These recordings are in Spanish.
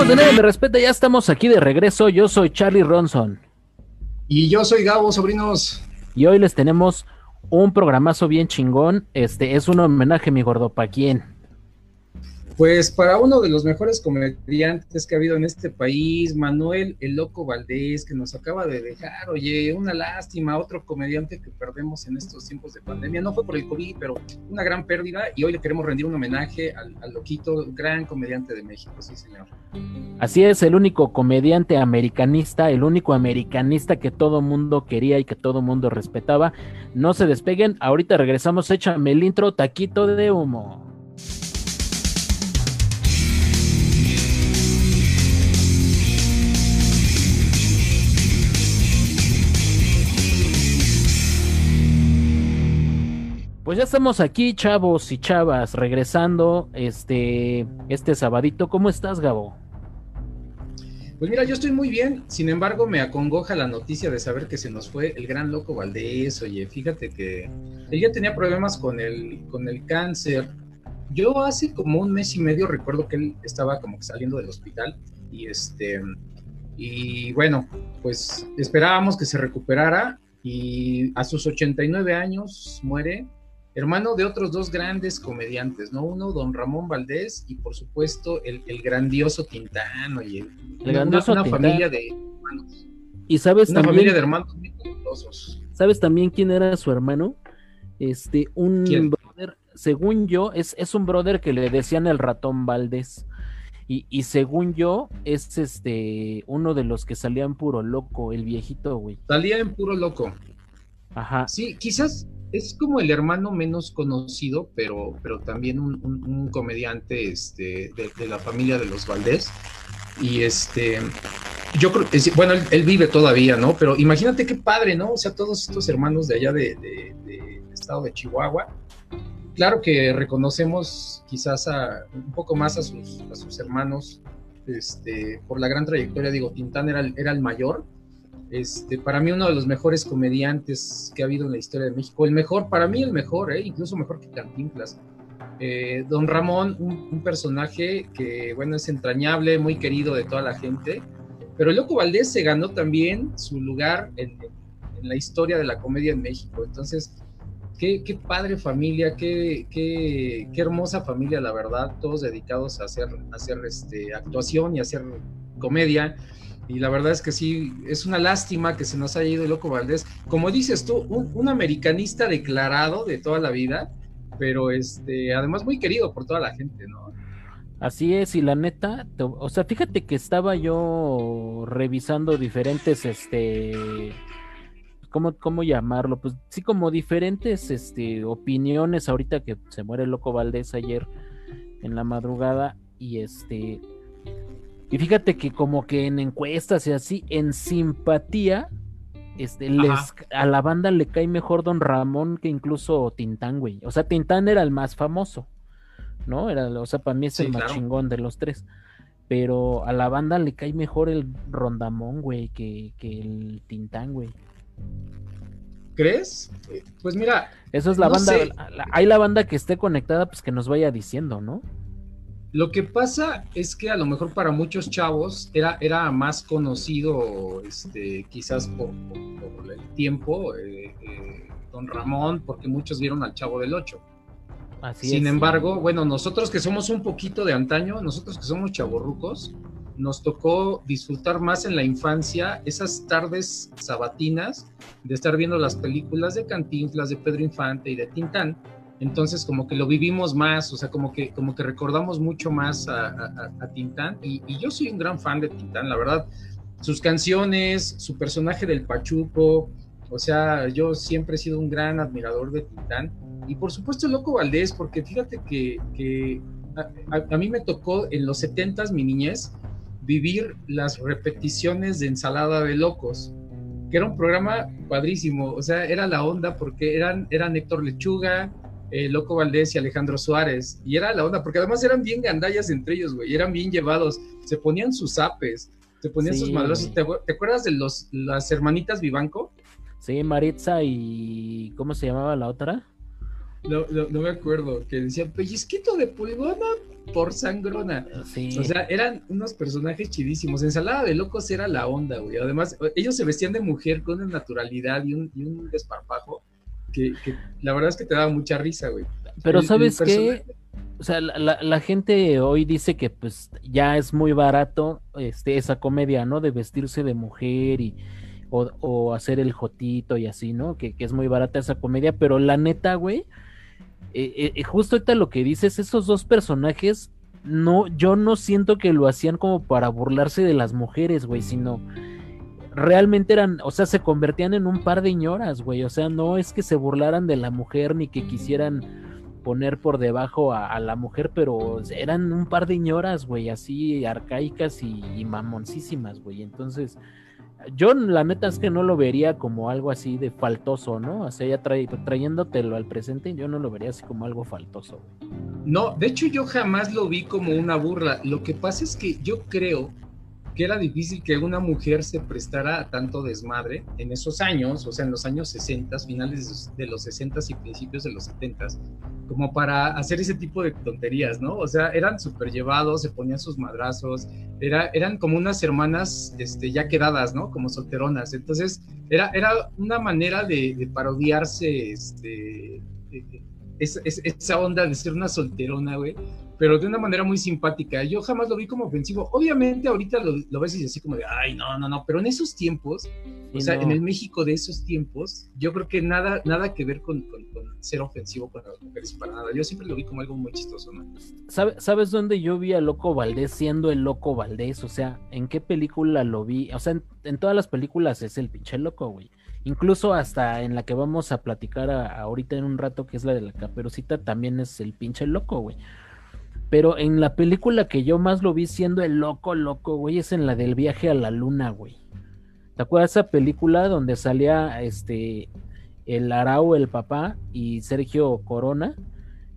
amigos de Nadie Me Respeta, ya estamos aquí de regreso. Yo soy Charlie Ronson. Y yo soy Gabo, sobrinos. Y hoy les tenemos un programazo bien chingón. Este es un homenaje, mi gordo, ¿para quién? Pues para uno de los mejores comediantes que ha habido en este país, Manuel El Loco Valdés, que nos acaba de dejar, oye, una lástima, otro comediante que perdemos en estos tiempos de pandemia. No fue por el COVID, pero una gran pérdida y hoy le queremos rendir un homenaje al, Loquito, gran comediante de México, sí señor. Así es, el único comediante americanista, el único americanista que todo mundo quería y que todo mundo respetaba. No se despeguen, ahorita regresamos, échame el intro, taquito de humo. Pues ya estamos aquí, chavos y chavas, regresando este, este sabadito. ¿Cómo estás, Gabo? Pues mira, yo estoy muy bien, sin embargo me acongoja la noticia de saber que se nos fue el gran loco Valdés. Oye, fíjate que él ya tenía problemas con el, con el cáncer. Yo hace como un mes y medio recuerdo que él estaba como que saliendo del hospital y este y bueno, pues esperábamos que se recuperara y a sus 89 años muere hermano de otros dos grandes comediantes, ¿no? Uno, don Ramón Valdés, y por supuesto el, el grandioso Tintán, oye. El grandioso una, una Tintán. familia de hermanos. Y sabes Una también, familia de hermanos muy talentosos. ¿sabes también quién era su hermano? Este, un ¿Quién? brother, según yo, es, es un brother que le decían el ratón Valdés. Y, y según yo, es este uno de los que salían puro loco, el viejito, güey. Salía en puro loco. Ajá. Sí, quizás es como el hermano menos conocido, pero, pero también un, comediante este, de, la familia de los Valdés. Y este, yo creo, es- bueno, él, vive todavía, ¿no? Pero imagínate qué padre, ¿no? O sea, todos estos hermanos de allá de, de- del estado de Chihuahua. Claro que reconocemos quizás a, un poco más a sus, hermanos este, por la gran trayectoria. Digo, Tintán era era el mayor, este, para mí uno de los mejores comediantes que ha habido en la historia de México, el mejor, para mí el mejor, ¿eh? incluso mejor que Cantinflas. Eh, Don Ramón, un, un personaje que, bueno, es entrañable, muy querido de toda la gente, pero Loco Valdés se ganó también su lugar en, en la historia de la comedia en México. Entonces, qué, qué padre familia, qué, qué, qué hermosa familia, la verdad, todos dedicados a hacer, a hacer este, actuación y a hacer comedia. Y la verdad es que sí, es una lástima que se nos haya ido el Loco Valdés. Como dices tú, un, americanista declarado de toda la vida, pero este, además muy querido por toda la gente, ¿no? Así es, y la neta, o sea, fíjate que estaba yo revisando diferentes, este, ¿cómo, cómo llamarlo? Pues sí, como diferentes, este, opiniones ahorita que se muere el loco Valdés ayer en la madrugada y este, y fíjate que como que en encuestas y así, en simpatía, este, les, a la banda le cae mejor Don Ramón que incluso Tintán, güey. O sea, Tintán era el más famoso. ¿no? Era, o sea, para mí es Sí, el más claro. chingón de los tres. Pero a la banda le cae mejor el Rondamón, güey, que, que el Tintán, güey. ¿Crees? Pues mira, Eso es la No banda. sé. hay la banda que esté conectada, pues que nos vaya diciendo, ¿no? Lo que pasa es que a lo mejor para muchos chavos era, era más conocido, este, quizás por, por- por el tiempo, eh, eh, Don Ramón, porque muchos vieron al Chavo del Ocho. Así Sin es. embargo, bueno, nosotros que somos un poquito de antaño, nosotros que somos chavorrucos, nos tocó disfrutar más en la infancia esas tardes sabatinas de estar viendo las películas de Cantinflas, de Pedro Infante y de Tintán. Entonces, como que lo vivimos más, o sea, como que, como que recordamos mucho más a, a- Tintán. Y, y yo soy un gran fan de Tintán, la verdad. Sus canciones, su personaje del Pachuco, o sea, yo siempre he sido un gran admirador de Tintán. Y por supuesto Loco Valdés, porque fíjate que, a, mí me tocó en los 70s, mi niñez, vivir las repeticiones de Ensalada de Locos, que era un programa padrísimo, o sea, era la onda porque eran, eran Héctor Lechuga, eh, Loco Valdés y Alejandro Suárez, y era la onda, porque además eran bien gandallas entre ellos, güey, eran bien llevados, se ponían sus apes, se ponían Sí, sus madrazos. ¿Te, te acuerdas de los, las hermanitas Vivanco? Sí, Maritza y. ¿Cómo se llamaba la otra? No, no, no me acuerdo, que decían pellizquito de pulgona, por sangrona. O sea, eran unos personajes chidísimos. Ensalada de locos era la onda, güey. Además, ellos se vestían de mujer con una naturalidad y un, y un desparpajo que, la verdad es que te daba mucha risa, güey. Pero ¿sabes qué? O sea, la, gente hoy dice que pues ya es muy barato este, esa comedia, ¿no? De vestirse de mujer y o, hacer el jotito y así, ¿no? Que, es muy barata esa comedia, pero la neta, güey, eh, eh, justo ahorita lo que dices, esos dos personajes, no, yo no siento que lo hacían como para burlarse de las mujeres, güey, sino realmente eran, o sea, se convertían en un par de ñoras, güey, o sea, no es que se burlaran de la mujer ni que quisieran poner por debajo a, la mujer, pero eran un par de ñoras, güey, así arcaicas y, mamoncísimas, güey, entonces yo la neta es que no lo vería como algo así de faltoso, ¿no? O sea, ya trayéndotelo al presente, yo no lo vería así como algo faltoso. No, de hecho yo jamás lo vi como una burla. Lo que pasa es que yo creo que era difícil que una mujer se prestara a tanto desmadre en esos años, o sea, en los años 60, finales de los 60 y principios de los 70, como para hacer ese tipo de tonterías, ¿no? O sea, eran súper llevados, se ponían sus madrazos, era, eran como unas hermanas este, ya quedadas, ¿no? Como solteronas. Entonces, era, era una manera de, parodiarse este, esa onda de ser una solterona, güey pero de una manera muy simpática. Yo jamás lo vi como ofensivo. Obviamente ahorita lo, lo ves y así como de, ay, no, no, no, pero en esos tiempos, o sea, en el México de esos tiempos, yo creo que nada, nada que ver con, ser ofensivo con las mujeres para nada. Yo siempre lo vi como algo muy chistoso, ¿no? ¿Sabes dónde yo vi a Loco Valdés siendo el Loco Valdés? O sea, ¿en qué película lo vi? O sea, en, todas las películas es el pinche loco, güey. Incluso hasta en la que vamos a platicar ahorita en un rato, que es la de la caperucita, también es el pinche loco, güey. Pero en la película que yo más lo vi siendo el loco, loco, güey, es en la del viaje a la luna, güey. ¿Te acuerdas esa película donde salía este el Arau, el papá, y Sergio Corona,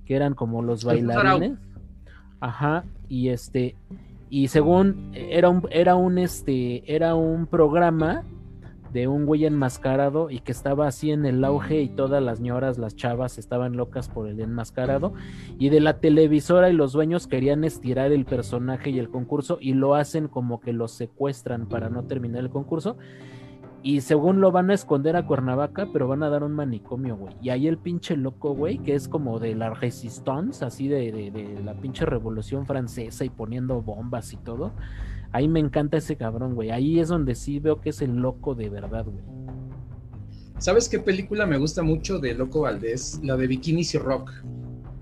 que eran como los bailarines? Ajá, y este, y según era un, era un este, era un programa de un güey enmascarado y que estaba así en el auge y todas las ñoras, las chavas estaban locas por el enmascarado y de la televisora y los dueños querían estirar el personaje y el concurso y lo hacen como que lo secuestran para no terminar el concurso y según lo van a esconder a Cuernavaca, pero van a dar un manicomio, güey. Y ahí el pinche loco, güey, que es como de la resistance, así de, de, de la pinche revolución francesa y poniendo bombas y todo Ahí me encanta ese cabrón, güey. Ahí es donde sí veo que es el loco de verdad, güey. ¿Sabes qué película me gusta mucho de Loco Valdés? La de Bikinis y Rock.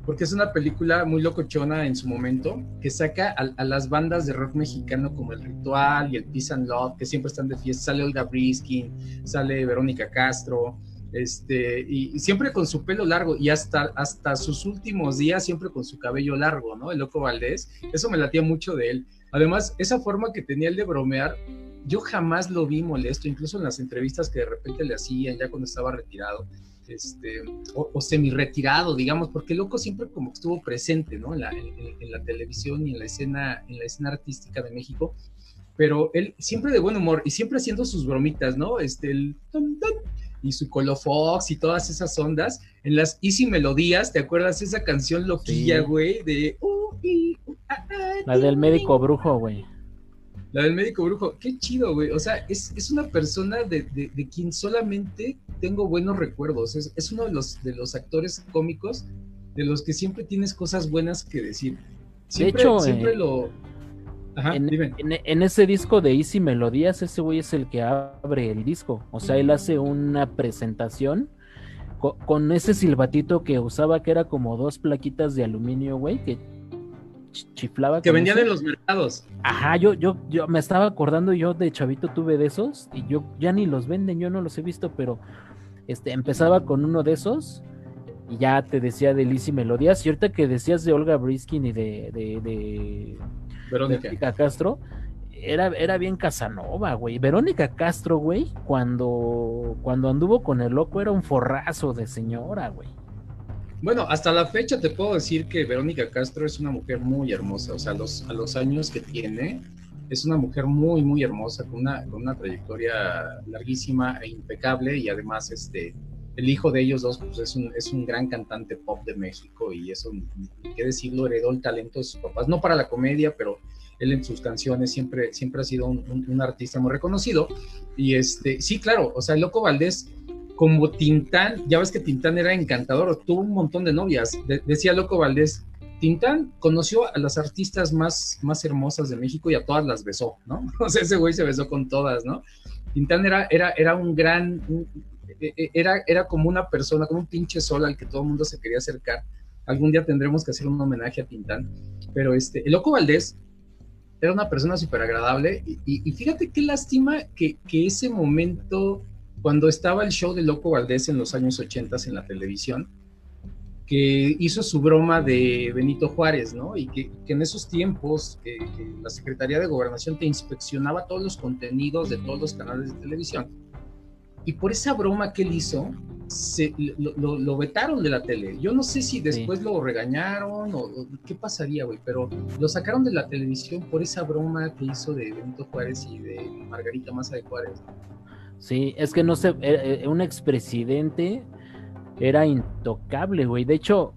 Porque es una película muy locochona en su momento, que saca a, las bandas de rock mexicano como El Ritual y el Peace and Love, que siempre están de fiesta. Sale Olga Briskin, sale Verónica Castro, este, y, siempre con su pelo largo y hasta, hasta sus últimos días siempre con su cabello largo, ¿no? El Loco Valdés. Eso me latía mucho de él. Además, esa forma que tenía él de bromear, yo jamás lo vi molesto, incluso en las entrevistas que de repente le hacían ya cuando estaba retirado, este, o, semi-retirado, digamos, porque loco siempre como que estuvo presente, ¿no? En la, en, la, televisión y en la escena, en la escena artística de México, pero él siempre de buen humor y siempre haciendo sus bromitas, ¿no? Este, el y su Colofox y todas esas ondas, en las Easy Melodías, ¿te acuerdas esa canción loquilla, güey? De... La del médico brujo, güey. La del médico brujo, qué chido, güey. O sea, es, una persona de, quien solamente tengo buenos recuerdos. Es, uno de los, de los actores cómicos de los que siempre tienes cosas buenas que decir. Siempre, de hecho, siempre eh, lo. Ajá, en, dime. En, ese disco de Easy Melodías, ese güey es el que abre el disco. O sea, él hace una presentación con, con ese silbatito que usaba, que era como dos plaquitas de aluminio, güey, que chiflaba. Que vendían en los mercados. Ajá, yo, yo, yo me estaba acordando, yo de chavito tuve de esos y yo ya ni los venden, yo no los he visto, pero este empezaba con uno de esos y ya te decía de Lizzy Melodías. Y ahorita que decías de Olga Briskin y de, de, Verónica. Castro, era, era bien Casanova, güey. Verónica Castro, güey, cuando, cuando anduvo con el loco era un forrazo de señora, güey. Bueno, hasta la fecha te puedo decir que Verónica Castro es una mujer muy hermosa, o sea, los, a los años que tiene, es una mujer muy, muy hermosa, con una, con una trayectoria larguísima e impecable. Y además, este, el hijo de ellos dos pues, es, un, es un gran cantante pop de México. Y eso, qué decirlo, heredó el talento de sus papás, no para la comedia, pero él en sus canciones siempre, siempre ha sido un, artista muy reconocido. Y este, sí, claro, o sea, Loco Valdés, como Tintán, ya ves que Tintán era encantador, tuvo un montón de novias. decía Loco Valdés, Tintán conoció a las artistas más, más hermosas de México y a todas las besó, ¿no? O sea, ese güey se besó con todas, ¿no? Tintán era, era, era un gran, e, e, era, era como una persona, como un pinche sol al que todo el mundo se quería acercar. Algún día tendremos que hacer un homenaje a Tintán. Pero este, el Loco Valdés era una persona súper agradable y, fíjate qué lástima que, que, ese momento, cuando estaba el show de Loco Valdés en los años 80 en la televisión, que hizo su broma de Benito Juárez, ¿no? Y que, que en esos tiempos que, la Secretaría de Gobernación te inspeccionaba todos los contenidos de todos los canales de televisión. Y por esa broma que él hizo, se, lo, vetaron de la tele. Yo no sé si después lo regañaron o, qué pasaría, güey, pero lo sacaron de la televisión por esa broma que hizo de Benito Juárez y de Margarita Maza de Juárez. Sí, es que no sé, eh, eh, un expresidente era intocable, güey. De hecho,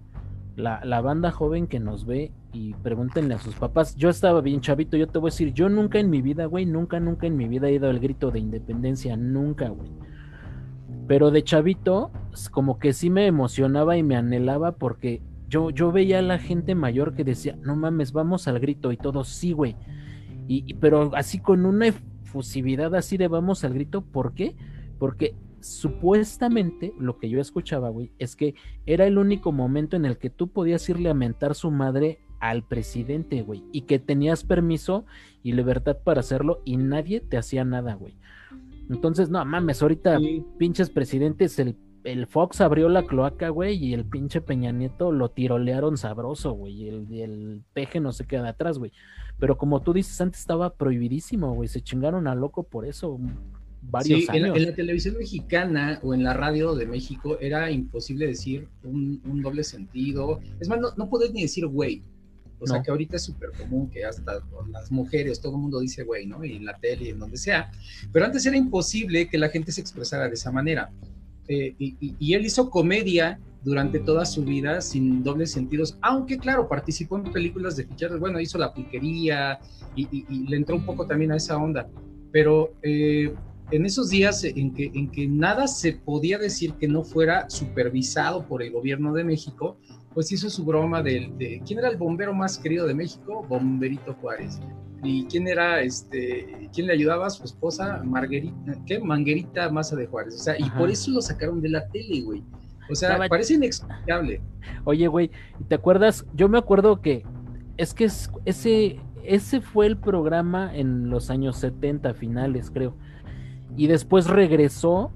la, la banda joven que nos ve y pregúntenle a sus papás, yo estaba bien chavito, yo te voy a decir, yo nunca en mi vida, güey, nunca, nunca en mi vida he ido al grito de independencia, nunca, güey pero de chavito, como que sí me emocionaba y me anhelaba porque yo, yo veía a la gente mayor que decía, no mames, vamos al grito y todo, sí, güey. Y, pero así con una efusividad así de vamos al grito, ¿por qué? Porque supuestamente lo que yo escuchaba, güey, es que era el único momento en el que tú podías irle a mentar su madre al presidente, güey, y que tenías permiso y libertad para hacerlo y nadie te hacía nada, güey. Entonces, no mames, ahorita pinches presidentes, el, el, Fox abrió la cloaca, güey, y el pinche Peña Nieto lo tirolearon sabroso, güey, y el, el peje no se queda atrás, güey. Pero como tú dices, antes estaba prohibidísimo, güey, se chingaron a loco por eso varios sí, años. En, en, la televisión mexicana o en la radio de México era imposible decir un, un doble sentido. Es más, no, no podés ni decir güey. O sea que ahorita es súper común que hasta las mujeres, todo el mundo dice güey, ¿no? Y en la tele y en donde sea. Pero antes era imposible que la gente se expresara de esa manera. Eh, y, él hizo comedia durante toda su vida sin dobles sentidos, aunque claro, participó en películas de fichajes, bueno, hizo La Piquería y, le entró un poco también a esa onda. Pero eh, en esos días en que, en que nada se podía decir que no fuera supervisado por el gobierno de México, pues hizo su broma de, quién era el bombero más querido de México, Bomberito Juárez. ¿Y quién era, este, quién le ayudaba? Su esposa, Marguerita, ¿qué? Manguerita Maza de Juárez. O sea, y por eso lo sacaron de la tele, güey. O sea, parece inexplicable. Oye, güey, ¿te acuerdas? Yo me acuerdo que es que ese, ese fue el programa en los años 70 finales, creo. Y después regresó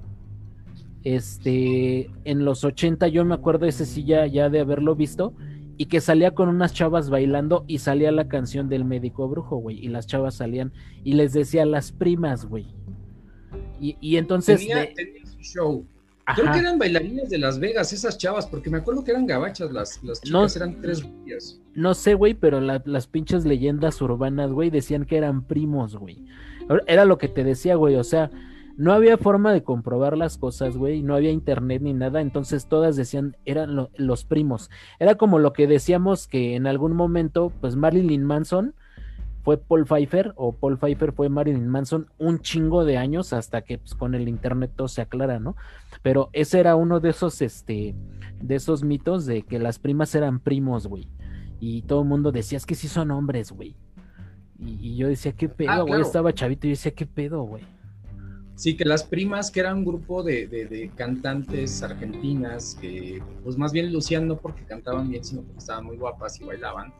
este, en los 80 yo me acuerdo ese sí ya, de haberlo visto y que salía con unas chavas bailando y salía la canción del médico brujo, güey, y las chavas salían y les decía las primas, güey. Y, entonces... Tenía, su show. Creo que eran bailarines de Las Vegas, esas chavas, porque me acuerdo que eran gabachas, las, las chicas eran tres días. No sé, güey, pero las pinches leyendas urbanas, güey, decían que eran primos, güey. Era lo que te decía, güey, o sea, no había forma de comprobar las cosas, güey, no había internet ni nada, entonces todas decían, eran los primos. Era como lo que decíamos que en algún momento, pues Marilyn Manson fue Paul Pfeiffer o Paul Pfeiffer fue Marilyn Manson un chingo de años hasta que pues, con el internet todo se aclara, ¿no? Pero ese era uno de esos, este, de esos mitos de que las primas eran primos, güey. Y todo el mundo decía, es que sí son hombres, güey. Y, yo decía, ¿qué pedo, ah, güey? Estaba chavito y yo decía, ¿qué pedo, güey? Sí, que las primas, que eran un grupo de, cantantes argentinas, que pues más bien lucían no porque cantaban bien, sino porque estaban muy guapas y bailaban.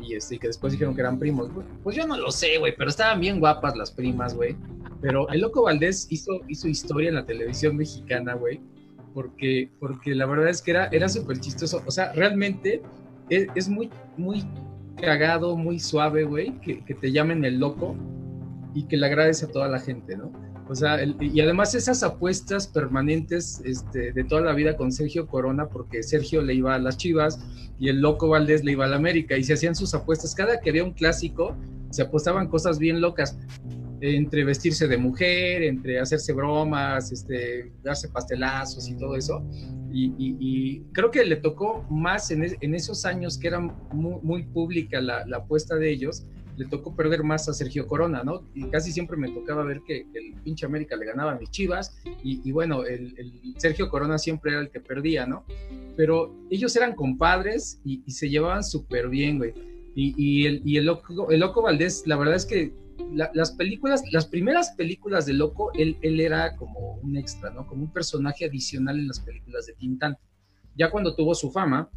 Y este, que después dijeron que eran primos. Pues yo no lo sé, güey, pero estaban bien guapas las primas, güey. Pero el Loco Valdés hizo, hizo historia en la televisión mexicana, güey, porque, porque la verdad es que era, era súper chistoso. O sea, realmente es, es, muy, muy cagado, muy suave, güey, que, que te llamen el loco y que le agradece a toda la gente, ¿no? O sea, y además esas apuestas permanentes este, de toda la vida con Sergio Corona, porque Sergio le iba a las Chivas y el loco Valdés le iba a la América, y se hacían sus apuestas. Cada que había un clásico, se apostaban cosas bien locas. entre vestirse de mujer, entre hacerse bromas, este, darse pastelazos y todo eso. Y, creo que le tocó más en, esos años que era muy, pública la, apuesta de ellos, le tocó perder más a Sergio Corona, ¿no? Y casi siempre me tocaba ver que, el pinche América le ganaba a mis chivas y, bueno, el, Sergio Corona siempre era el que perdía, ¿no? Pero ellos eran compadres y, se llevaban súper bien, güey. Y, el, el, loco, el Loco Valdés, la verdad es que las películas, las primeras películas de Loco, él, él era como un extra, ¿no? Como un personaje adicional en las películas de Tintán. Ya cuando tuvo su fama,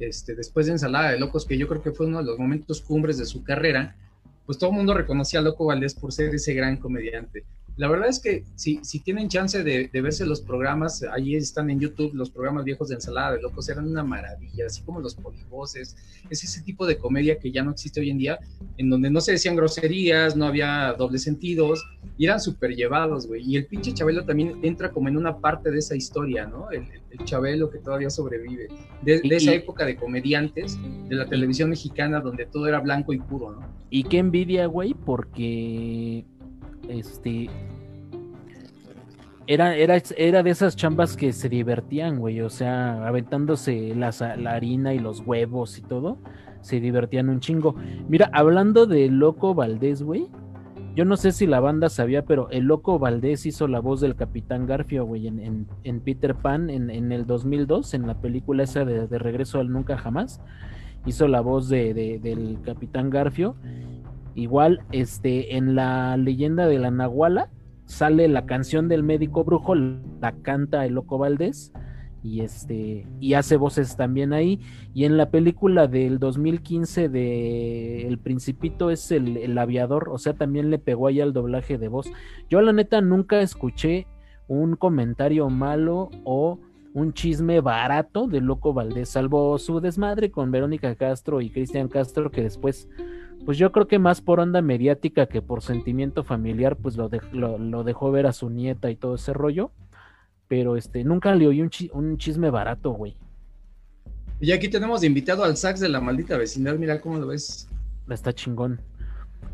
este, después de Ensalada de Locos, que yo creo que fue uno de los momentos cumbres de su carrera, pues todo el mundo reconocía a Loco Valdés por ser ese gran comediante. La verdad es que si, si tienen chance de, verse los programas, ahí están en YouTube, los programas viejos de ensalada de locos eran una maravilla, así como los polivoces, es ese tipo de comedia que ya no existe hoy en día, en donde no se decían groserías, no había dobles sentidos, y eran súper llevados, güey. Y el pinche Chabelo también entra como en una parte de esa historia, ¿no? El, Chabelo que todavía sobrevive, de, esa época de comediantes de la televisión mexicana donde todo era blanco y puro, ¿no? Y qué envidia, güey, porque este era, era, era de esas chambas que se divertían, güey. O sea, aventándose la harina y los huevos y todo. Se divertían un chingo. Mira, hablando de Loco Valdés, güey. Yo no sé si la banda sabía, pero el Loco Valdés hizo la voz del Capitán Garfio, güey, en, en, Peter Pan en, en, el 2002, en la película esa de, Regreso al Nunca Jamás. Hizo la voz de, del Capitán Garfio. Igual, este, en la leyenda de la Nahuala sale la canción del médico brujo, la canta el Loco Valdés y este y hace voces también ahí y en la película del 2015 de El Principito es el, aviador, o sea, también le pegó ahí al doblaje de voz. Yo la neta nunca escuché un comentario malo o un chisme barato de Loco Valdés, salvo su desmadre con Verónica Castro y Cristian Castro que después pues yo creo que más por onda mediática que por sentimiento familiar, pues lo, lo, dejó ver a su nieta y todo ese rollo. Pero este, nunca le oí un, un chisme barato, güey. Y aquí tenemos de invitado al sax de la maldita vecindad, mira cómo lo ves. Está chingón.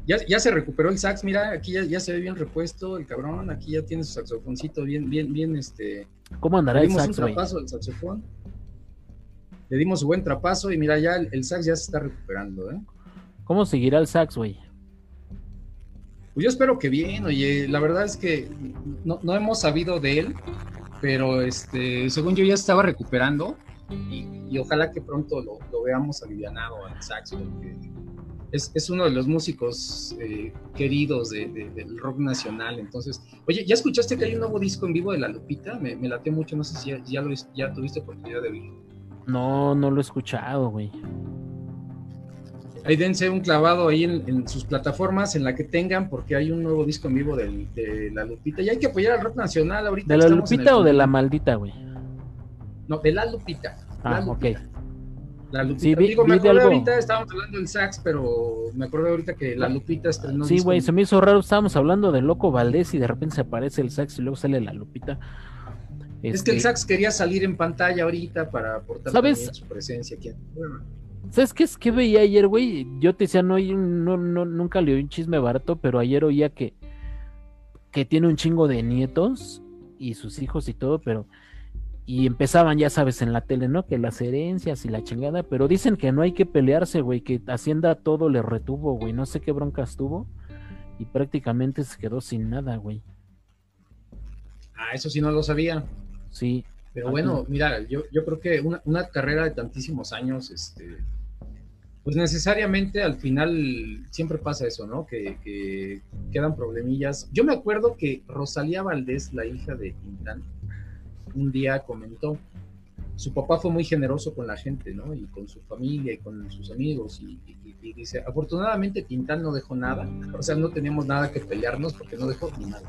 Ya, ya se recuperó el sax, mira, aquí ya, se ve bien repuesto el cabrón, aquí ya tiene su saxofoncito bien, bien, bien, este. ¿Cómo andará el sax, un trapazo al saxofón. Le dimos su buen trapazo y mira, ya el, el sax ya se está recuperando, ¿eh? ¿Cómo seguirá el sax, güey? Pues yo espero que bien, oye, la verdad es que no, hemos sabido de él, pero este, según yo ya estaba recuperando y, ojalá que pronto lo, veamos alivianado al sax, porque es, uno de los músicos eh, queridos del rock nacional. Entonces, oye, ¿ya escuchaste que hay un nuevo disco en vivo de La Lupita? Me, me late mucho, no sé si ya, ya, ya tuviste oportunidad de oírlo. No, no lo he escuchado, güey. Ahí dense un clavado ahí en, sus plataformas, en la que tengan, porque hay un nuevo disco en vivo de, La Lupita. Y hay que apoyar al rock nacional ahorita. ¿De La Lupita o de La Maldita, güey? No, de La Lupita. Ah, ok. La Lupita. Sí, Digo, me acuerdo ahorita, estábamos hablando del sax, pero me acuerdo ahorita que La Lupita estrenó. Sí, güey, se me hizo raro. Estábamos hablando de Loco Valdés y de repente se aparece el sax y luego sale La Lupita. Es que el este sax quería salir en pantalla ahorita para aportar su presencia aquí. ¿Sabes qué es que veía ayer, güey? Yo te decía, no, no, no, nunca le oí un chisme barato, pero ayer oía que, que tiene un chingo de nietos y sus hijos y todo, pero. Y empezaban, ya sabes, en la tele, ¿no? Que las herencias y la chingada, pero dicen que no hay que pelearse, güey, que Hacienda todo le retuvo, güey, no sé qué broncas tuvo y prácticamente se quedó sin nada, güey. Ah, eso sí no lo sabía. Sí, pero bueno, mira, yo, yo creo que una, una, carrera de tantísimos años, este, pues necesariamente al final siempre pasa eso, ¿no? Que, que, quedan problemillas. Yo me acuerdo que Rosalía Valdés, la hija de Quintán, un día comentó, su papá fue muy generoso con la gente, ¿no? Y con su familia y con sus amigos. Y, y, dice, afortunadamente Quintán no dejó nada, o sea, no teníamos nada que pelearnos porque no dejó ni nada.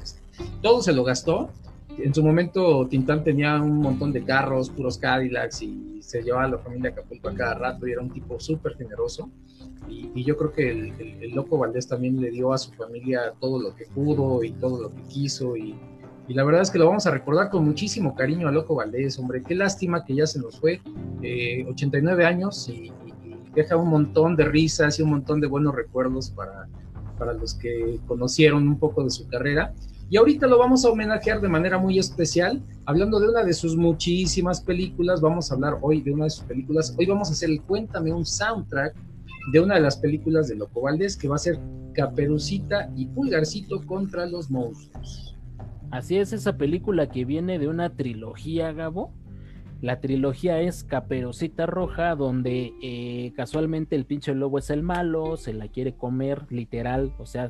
Todo se lo gastó en su momento Tintán tenía un montón de carros, puros Cadillacs y se llevaba a la familia Acapulco a cada rato y era un tipo súper generoso. Y, yo creo que el, Loco Valdés también le dio a su familia todo lo que pudo y todo lo que quiso y, la verdad es que lo vamos a recordar con muchísimo cariño a Loco Valdés, hombre, qué lástima que ya se nos fue, 89 eh, años y, deja un montón de risas y un montón de buenos recuerdos para, para los que conocieron un poco de su carrera. Y ahorita lo vamos a homenajear de manera muy especial, hablando de una de sus muchísimas películas. Vamos a hablar hoy de una de sus películas. Hoy vamos a hacer el Cuéntame un soundtrack de una de las películas de Loco Valdés, que va a ser Caperucita y Pulgarcito contra los monstruos. Así es, esa película que viene de una trilogía, Gabo. La trilogía es Caperucita Roja, donde eh, casualmente el pinche lobo es el malo, se la quiere comer, literal, o sea,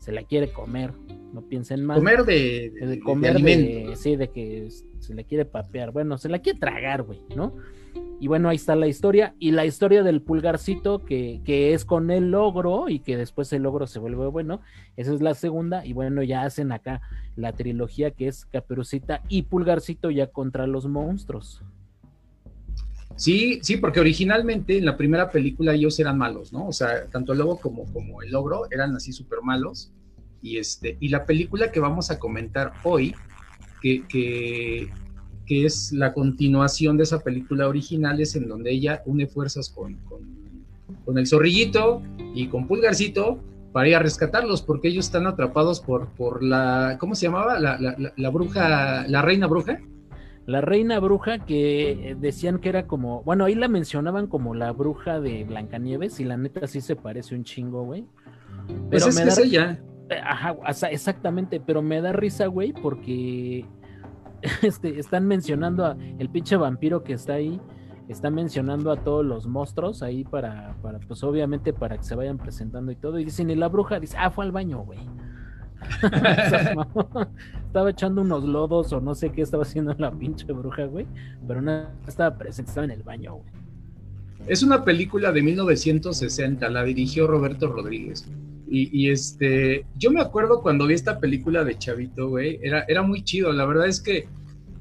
se la quiere comer, no piensen mal. Comer de, de, comer de, sí, de que se la quiere papear, bueno, se la quiere tragar, güey, ¿no? Y bueno, ahí está la historia. Y la historia del pulgarcito, que, que, es con el logro y que después el logro se vuelve bueno. Esa es la segunda. Y bueno, ya hacen acá la trilogía que es Caperucita y Pulgarcito ya contra los monstruos. Sí, sí, porque originalmente en la primera película ellos eran malos, ¿no? O sea, tanto el lobo como, como el logro eran así súper malos. Y, este, y la película que vamos a comentar hoy, que, que, que, es la continuación de esa película original, es en donde ella une fuerzas con, con, el zorrillito y con Pulgarcito para ir a rescatarlos, porque ellos están atrapados por, por la, ¿cómo se llamaba? La, la, la, la bruja, la reina bruja. La reina bruja que decían que era como, bueno, ahí la mencionaban como la bruja de Blancanieves y la neta sí se parece un chingo, güey. Pero pues es me da... ella. Ajá, exactamente, pero me da risa, güey, porque este, están mencionando a el pinche vampiro que está ahí, está mencionando a todos los monstruos ahí para, para, pues obviamente para que se vayan presentando y todo, y dicen, y la bruja dice, ah, fue al baño, güey. estaba echando unos lodos o no sé qué estaba haciendo la pinche bruja, güey. Pero no estaba presente, estaba en el baño, güey. Es una película de 1960, la dirigió Roberto Rodríguez. Y, y, este, yo me acuerdo cuando vi esta película de Chavito, güey, era, era muy chido. La verdad es que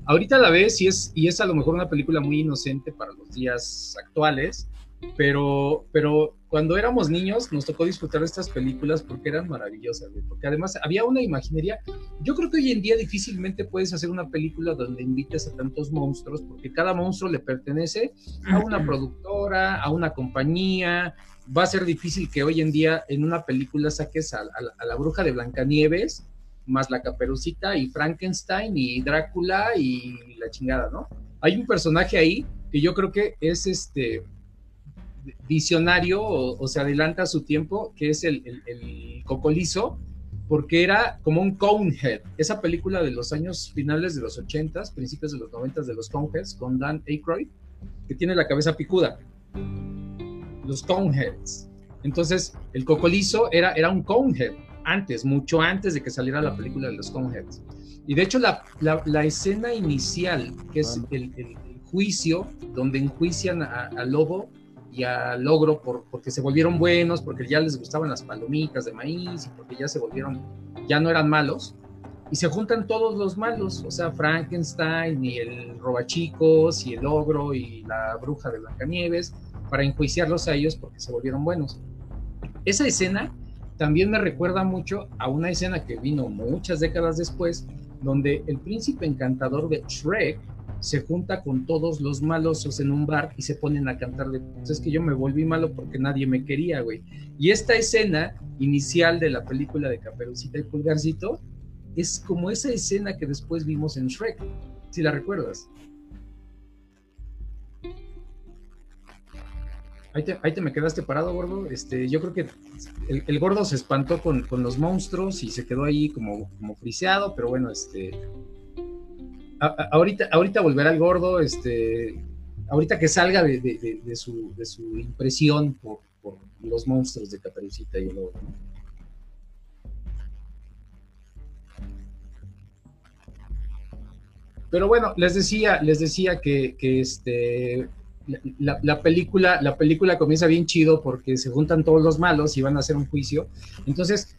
ahorita la ves y es, y es a lo mejor una película muy inocente para los días actuales, pero, pero cuando éramos niños nos tocó disfrutar de estas películas porque eran maravillosas, porque además había una imaginería. Yo creo que hoy en día difícilmente puedes hacer una película donde invites a tantos monstruos, porque cada monstruo le pertenece a una productora, a una compañía. Va a ser difícil que hoy en día en una película saques a, a, a la bruja de Blancanieves, más la caperucita y Frankenstein y Drácula y la chingada, ¿no? Hay un personaje ahí que yo creo que es este visionario o, o, se adelanta a su tiempo, que es el, el, el, cocolizo, porque era como un Conehead, esa película de los años finales de los 80s, principios de los 90s de los Coneheads, con Dan Aykroyd, que tiene la cabeza picuda. Los Coneheads. Entonces, el cocolizo era, era un Conehead, antes, mucho antes de que saliera la película de los Coneheads. Y de hecho, la, la, la escena inicial, que es el, el, juicio, donde enjuician al lobo, y a logro por, porque se volvieron buenos, porque ya les gustaban las palomitas de maíz y porque ya se volvieron, ya no eran malos. Y se juntan todos los malos, o sea, Frankenstein y el robachicos y el ogro y la bruja de Blancanieves, para enjuiciarlos a ellos porque se volvieron buenos. Esa escena también me recuerda mucho a una escena que vino muchas décadas después, donde el príncipe encantador de Shrek se junta con todos los malosos en un bar y se ponen a cantar de pues es que yo me volví malo porque nadie me quería, güey. Y esta escena inicial de la película de Caperucita y Pulgarcito es como esa escena que después vimos en Shrek, si la recuerdas. Ahí te, ahí te, me quedaste parado, gordo. Este, yo creo que el, el gordo se espantó con, con, los monstruos y se quedó ahí como, como friseado, pero bueno, este, ahorita, ahorita volverá el gordo, este, ahorita que salga de, de, su, impresión por, por, los monstruos de Caperucita y el. Pero bueno, les decía, les decía que, que este, la, la, película, la película comienza bien chido porque se juntan todos los malos y van a hacer un juicio. Entonces,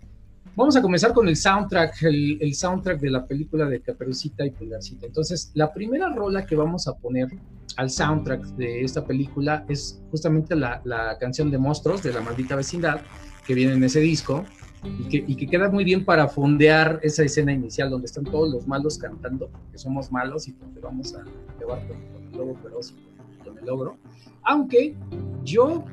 Vamos a comenzar con el soundtrack, el, soundtrack de la película de Caperucita y Pulgarcita. Entonces, la primera rola que vamos a poner al soundtrack de esta película es justamente la, canción de Monstruos de la maldita vecindad que viene en ese disco y que, queda muy bien para fondear esa escena inicial donde están todos los malos cantando, que somos malos y porque vamos a llevar con, el lobo feroz y con el logro. Aunque yo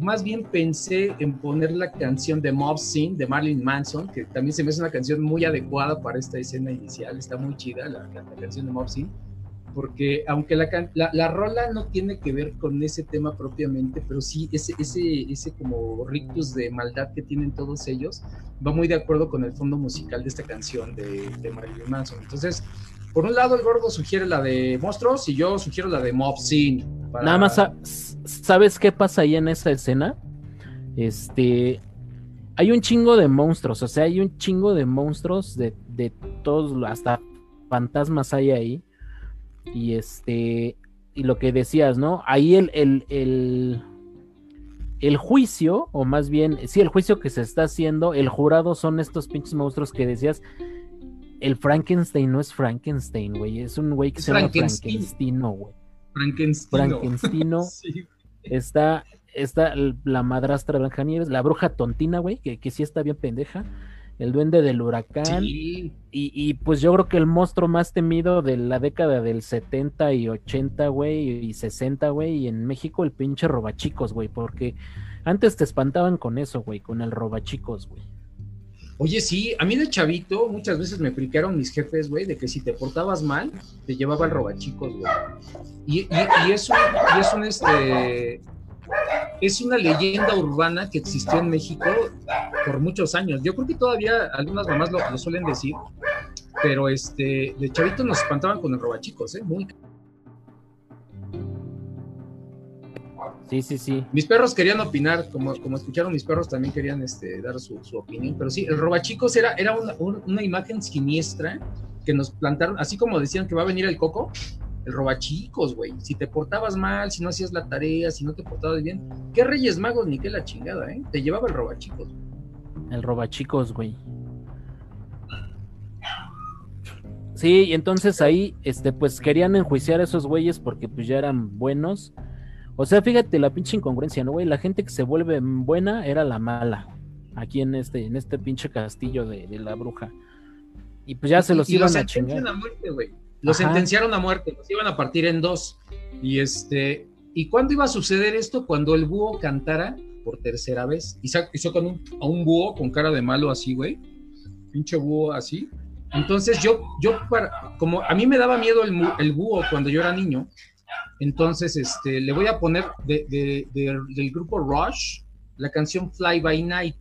más bien pensé en poner la canción de Mob Scene de Marilyn Manson, que también se me hace una canción muy adecuada para esta escena inicial, está muy chida la, la, la canción de Mob Scene porque aunque la, la, la, rola no tiene que ver con ese tema propiamente, pero sí ese, ese, ese como rictus de maldad que tienen todos ellos va muy de acuerdo con el fondo musical de esta canción de, de Marilyn Manson. Entonces, por un lado el gordo sugiere la de monstruos y yo sugiero la de Mob Scene. Nada más, ¿sabes qué pasa ahí en esa escena? Este, hay un chingo de monstruos, o sea, hay un chingo de monstruos de, de todos, hasta fantasmas hay ahí y este, y lo que decías, ¿no? Ahí el, el, el, el, juicio, o más bien, sí, el juicio que se está haciendo, el jurado son estos pinches monstruos que decías. El Frankenstein no es Frankenstein, güey, es un güey que se llama Frankenstino, güey. Frankenstino. Frankenstino. sí. Está, está la madrastra Blancanieves, la bruja tontina, güey, que, que sí está bien pendeja el duende del huracán. Sí. Y, y, pues yo creo que el monstruo más temido de la década del 70 y 80, güey, y 60, güey, y en México el pinche robachicos, güey, porque antes te espantaban con eso, güey, con el robachicos, güey. Oye, sí, a mí de chavito muchas veces me explicaron mis jefes, güey, de que si te portabas mal, te llevaba el robachicos, güey. Y, y, y, es un, y es un, este, es una leyenda urbana que existió en México por muchos años. Yo creo que todavía algunas mamás lo, lo suelen decir, pero este, de chavito nos espantaban con el robachicos, ¿eh? Muy. Sí, sí, sí. Mis perros querían opinar, como, como escucharon mis perros también querían este, dar su, su opinión, pero sí, el robachicos era, era una, una imagen siniestra que nos plantaron, así como decían que va a venir el coco, el robachicos, güey. Si te portabas mal, si no hacías la tarea, si no te portabas bien, ¿qué Reyes Magos ni qué la chingada, eh? Te llevaba el robachicos. El robachicos, güey. Sí, y entonces ahí, este, pues querían enjuiciar a esos güeyes porque pues ya eran buenos. O sea, fíjate la pinche incongruencia, ¿no, güey? La gente que se vuelve buena era la mala. Aquí en este, en este pinche castillo de, de la bruja. Y pues ya se los y iban los a chingar. A muerte, güey. Los Ajá. sentenciaron a muerte, los iban a partir en dos. Y este, ¿y cuándo iba a suceder esto? Cuando el búho cantara por tercera vez. Y hizo con un, a un búho con cara de malo así, güey. Pinche búho así. Entonces yo, yo para, como a mí me daba miedo el, el búho cuando yo era niño, entonces este, le voy a poner de, de, de, del grupo Rush la canción Fly by Night,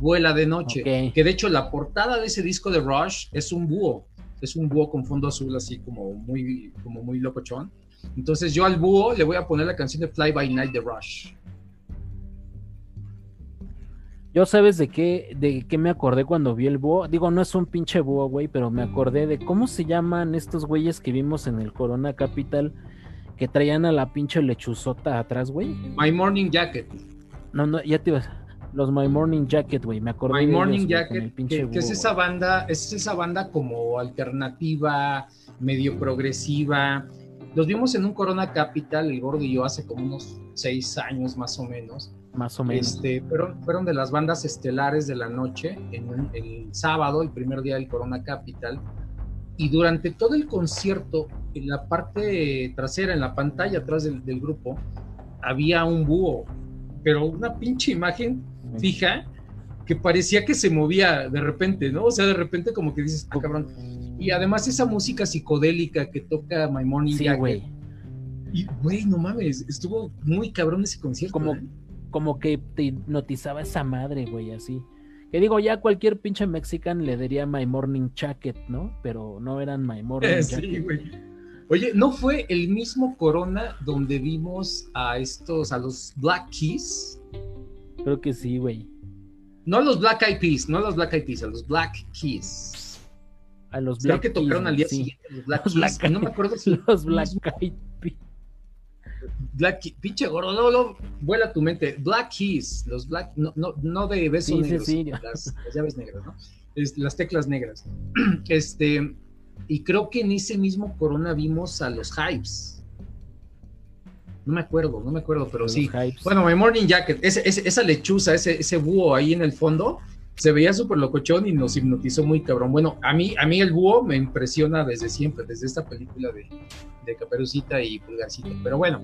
Vuela de Noche, okay. que de hecho la portada de ese disco de Rush es un búho es un búho con fondo azul así como muy, como muy locochón. Entonces yo al búho le voy a poner la canción de Fly By Night de Rush. Yo sabes de qué, de qué me acordé cuando vi el búho. Digo, no es un pinche búho, güey, pero me acordé de cómo se llaman estos güeyes que vimos en el Corona Capital que traían a la pinche lechuzota atrás, güey. My Morning Jacket. No, no, ya te ibas. Los My Morning Jacket, güey, me acordé. My Morning ellos, Jacket, que, que, búho, es esa wey. banda, es esa banda como alternativa, medio progresiva. Los vimos en un Corona Capital, el gordo y yo, hace como unos seis años más o menos. Más o menos. Este, fueron, fueron de las bandas estelares de la noche, en el sábado, el primer día del Corona Capital. Y durante todo el concierto, en la parte trasera, en la pantalla atrás del, del grupo, había un búho, pero una pinche imagen fija que parecía que se movía de repente, ¿no? O sea, de repente como que dices, ah, cabrón. Y además esa música psicodélica que toca My Morning sí, güey. Y, güey, no mames, estuvo muy cabrón ese concierto. Como, ¿eh? Como que te hipnotizaba esa madre, güey, así. Que digo, ya cualquier pinche mexican le diría My Morning Jacket, ¿no? Pero no eran My Morning eh, Jacket. Sí, güey. Oye, ¿no fue el mismo Corona donde vimos a estos, a los Black Keys? Creo que sí, güey. No a los Black Eyed Peas, no a los Black Eyed Peas, a los Black Keys. A los Black Creo que tocaron Keys, al día sí. siguiente los Black Los Keys. Black no me acuerdo si Los Black Eyed Peas. Black Keys, pinche gordo, no, no, vuela tu mente. Black Keys, los Black, no, no, no de besos Sí, sí, negros, sí. Las, las llaves negras, ¿no? Es, las teclas negras. Este, y creo que en ese mismo Corona vimos a los Hypes. No me acuerdo, no me acuerdo, pero Los sí. Hypes. Bueno, My Morning Jacket, ese, ese- esa lechuza, ese, ese búho ahí en el fondo, se veía súper locochón y nos hipnotizó muy cabrón. Bueno, a mí, a mí el búho me impresiona desde siempre, desde esta película de, de Caperucita y Pulgarcita. Pero bueno,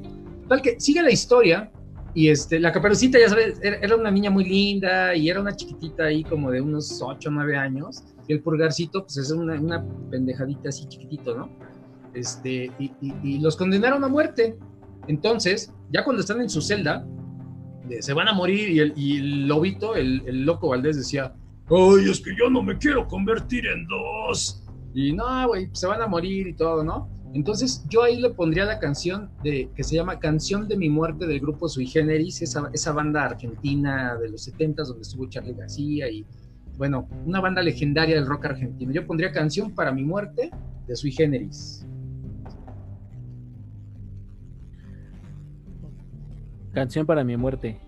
tal que sigue la historia Y este, la caperucita, ya sabes, era, una niña muy linda y era una chiquitita ahí como de unos 8 o 9 años. Y el purgarcito, pues es una, una pendejadita así chiquitito, ¿no? Este, y, los condenaron a muerte. Entonces, ya cuando están en su celda, se van a morir y el, y el lobito, el, loco Valdés decía, ay, es que yo no me quiero convertir en dos. Y no, güey, se van a morir y todo, ¿no? Entonces yo ahí le pondría la canción de, que se llama Canción de mi muerte del grupo Sui Generis, esa, esa banda argentina de los 70 donde estuvo Charlie García y bueno, una banda legendaria del rock argentino. Yo pondría Canción para mi muerte de Sui Generis. Canción para mi muerte.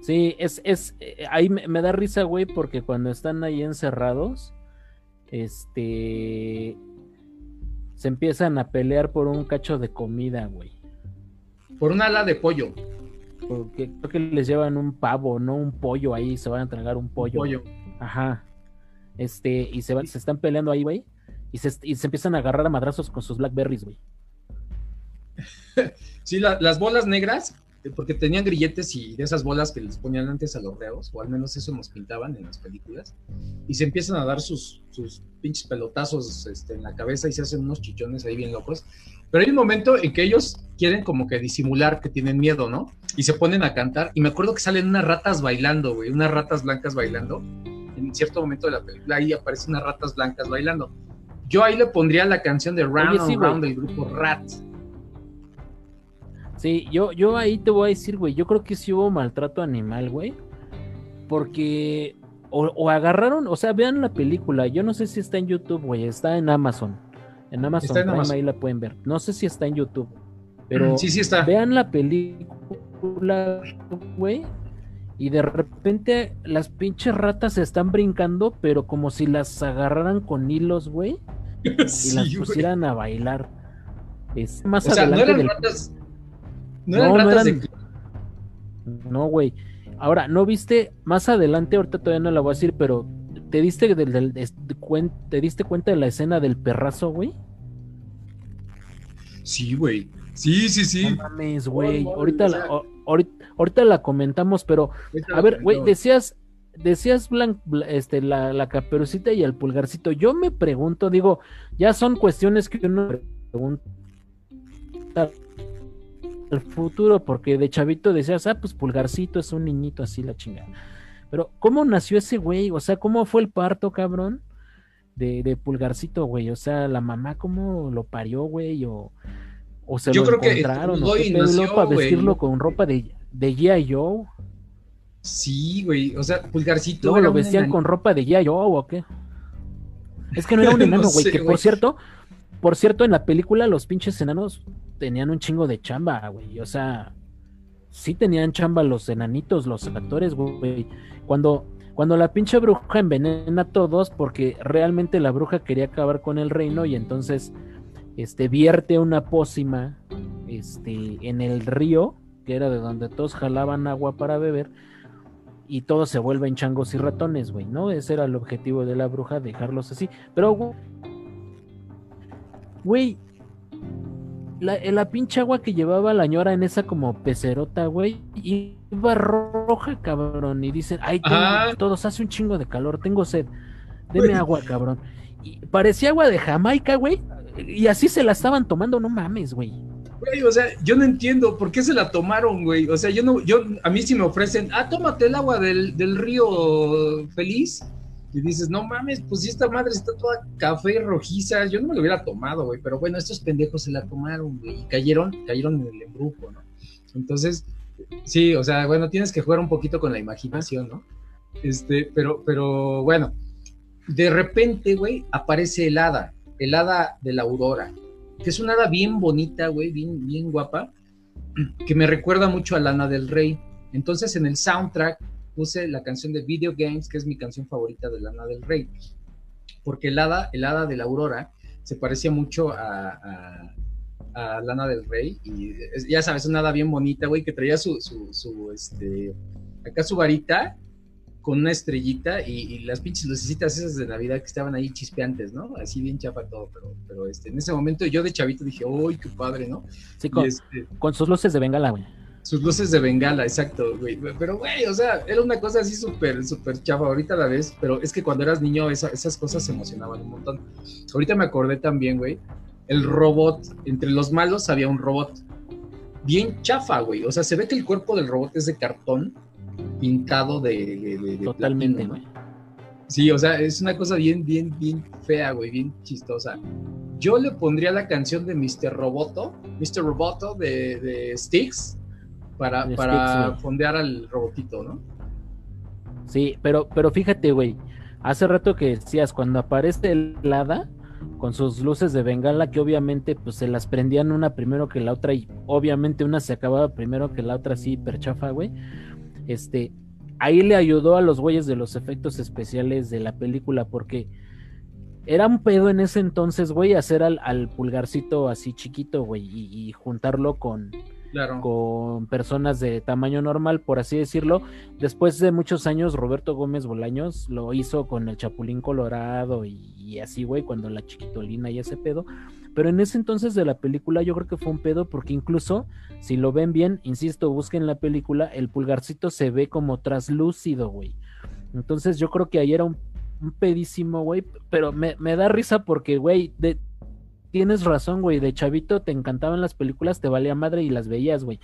Sí, es, es, eh, ahí me, da risa, güey, porque cuando están ahí encerrados, este, se empiezan a pelear por un cacho de comida, güey. Por un ala de pollo. Porque creo que les llevan un pavo, no un pollo ahí, se van a entregar un pollo. pollo. Ajá. Este, y se, se están peleando ahí, güey. Y se, y se empiezan a agarrar a madrazos con sus blackberries, güey. sí, las bolas negras porque tenían grilletes y de esas bolas que les ponían antes a los reos, o al menos eso nos pintaban en las películas, y se empiezan a dar sus, sus pinches pelotazos este, en la cabeza y se hacen unos chichones ahí bien locos. Pero hay un momento en que ellos quieren como que disimular que tienen miedo, ¿no? Y se ponen a cantar, y me acuerdo que salen unas ratas bailando, güey, unas ratas blancas bailando. En cierto momento de la película ahí aparecen unas ratas blancas bailando. Yo ahí le pondría la canción de Round and Round del grupo Rat Sí, yo, yo ahí te voy a decir, güey, yo creo que sí hubo maltrato animal, güey. Porque o, agarraron, o sea, vean la película, yo no sé si está en YouTube, güey, está en Amazon. En Amazon, ahí la pueden ver. No sé si está en YouTube, pero sí, sí está. vean la película, güey. Y de repente las pinches ratas se están brincando, pero como si las agarraran con hilos, güey. y las pusieran a bailar. Es más adelante del... ratas no, güey. Ahora, ¿no viste más adelante? Ahorita todavía no la voy a decir, pero ¿te diste, del, ¿te diste cuenta de la escena del perrazo, güey? Sí, güey. Sí, sí, sí. No mames, güey. ahorita, la, ahorita, la comentamos, pero a ver, güey, decías, decías este, la, la caperucita y el pulgarcito. Yo me pregunto, digo, ya son cuestiones que uno pregunta el futuro, porque de chavito decías, ah, pues pulgarcito es un niñito así la chingada. Pero, ¿cómo nació ese güey? O sea, ¿cómo fue el parto, cabrón? De, de pulgarcito, güey. O sea, la mamá, ¿cómo lo parió, güey? O, o se Yo lo creo encontraron, que o para vestirlo con ropa de, de G.I. Joe. Sí, güey. O sea, pulgarcito. Luego lo vestían con ropa de G.I. Joe o qué. Es que no era un enano, güey. que por cierto, por cierto, en la película los pinches enanos tenían un chingo de chamba, güey. O sea, sí tenían chamba los enanitos, los actores, güey. Cuando, cuando la pinche bruja envenena a todos, porque realmente la bruja quería acabar con el reino y entonces este, vierte una pócima este, en el río, que era de donde todos jalaban agua para beber, y todos se vuelven changos y ratones, güey, ¿no? Ese era el objetivo de la bruja, dejarlos así. Pero, güey, la, la pinche agua que llevaba la ñora en esa como pecerota, güey, iba roja, cabrón. Y dicen, ay, todos hace un chingo de calor, tengo sed. Deme agua, cabrón. Y parecía agua de Jamaica, güey. Y así se la estaban tomando, no mames, güey. Güey, o sea, yo no entiendo por qué se la tomaron, güey. O sea, yo no, yo, a mí si me ofrecen, ah, tómate el agua del, del río feliz y dices, no mames, pues esta madre está toda café rojiza, yo no me lo hubiera tomado, güey, pero bueno, estos pendejos se la tomaron, güey, y cayeron, cayeron en el embrujo, ¿no? Entonces, sí, o sea, bueno, tienes que jugar un poquito con la imaginación, ¿no? Este, pero, pero bueno, de repente, güey, aparece el hada, el hada de la aurora, que es una hada bien bonita, güey, bien, bien guapa, que me recuerda mucho a Lana del Rey. Entonces, en el soundtrack puse la canción de Video Games, que es mi canción favorita de Lana del Rey, porque el hada, el hada de la aurora se parecía mucho a, a, Lana del Rey, y ya sabes, una hada bien bonita, güey, que traía su, su, este, acá su varita con una estrellita y, las pinches lucecitas esas de Navidad que estaban ahí chispeantes, ¿no? Así bien chapa todo, pero, pero este, en ese momento yo de chavito dije, ¡uy, qué padre, ¿no? Sí, con, este con sus luces de bengala, güey. Sus luces de bengala, exacto, güey. Pero, güey, o sea, era una cosa así súper, súper chava. Ahorita la ves, pero es que cuando eras niño esas cosas se emocionaban un montón. Ahorita me acordé también, güey, el robot, entre los malos había un robot bien chafa, güey. O sea, se ve que el cuerpo del robot es de cartón pintado de... Totalmente, güey. Sí, o sea, es una cosa bien, bien, bien fea, güey, bien chistosa. Yo le pondría la canción de Mr. Roboto, Mr. Roboto de, de Sticks, para, para fondear al robotito, ¿no? Sí, pero, pero fíjate, güey, hace rato que decías, cuando aparece el hada con sus luces de bengala, que obviamente pues se las prendían una primero que la otra, y obviamente una se acababa primero que la otra, así perchafa, güey. Este, ahí le ayudó a los güeyes de los efectos especiales de la película, porque era un pedo en ese entonces, güey, hacer al, al pulgarcito así chiquito, güey, y juntarlo con con personas de tamaño normal, por así decirlo. Después de muchos años, Roberto Gómez Bolaños lo hizo con el Chapulín Colorado y, así, güey, cuando la chiquitolina y ese pedo. Pero en ese entonces de la película yo creo que fue un pedo porque incluso, si lo ven bien, insisto, busquen la película, el pulgarcito se ve como traslúcido, güey. Entonces yo creo que ahí era un, pedísimo, güey, pero me, me, da risa porque, güey, de, tienes razón, güey. De chavito te encantaban las películas, te valía madre y las veías, güey.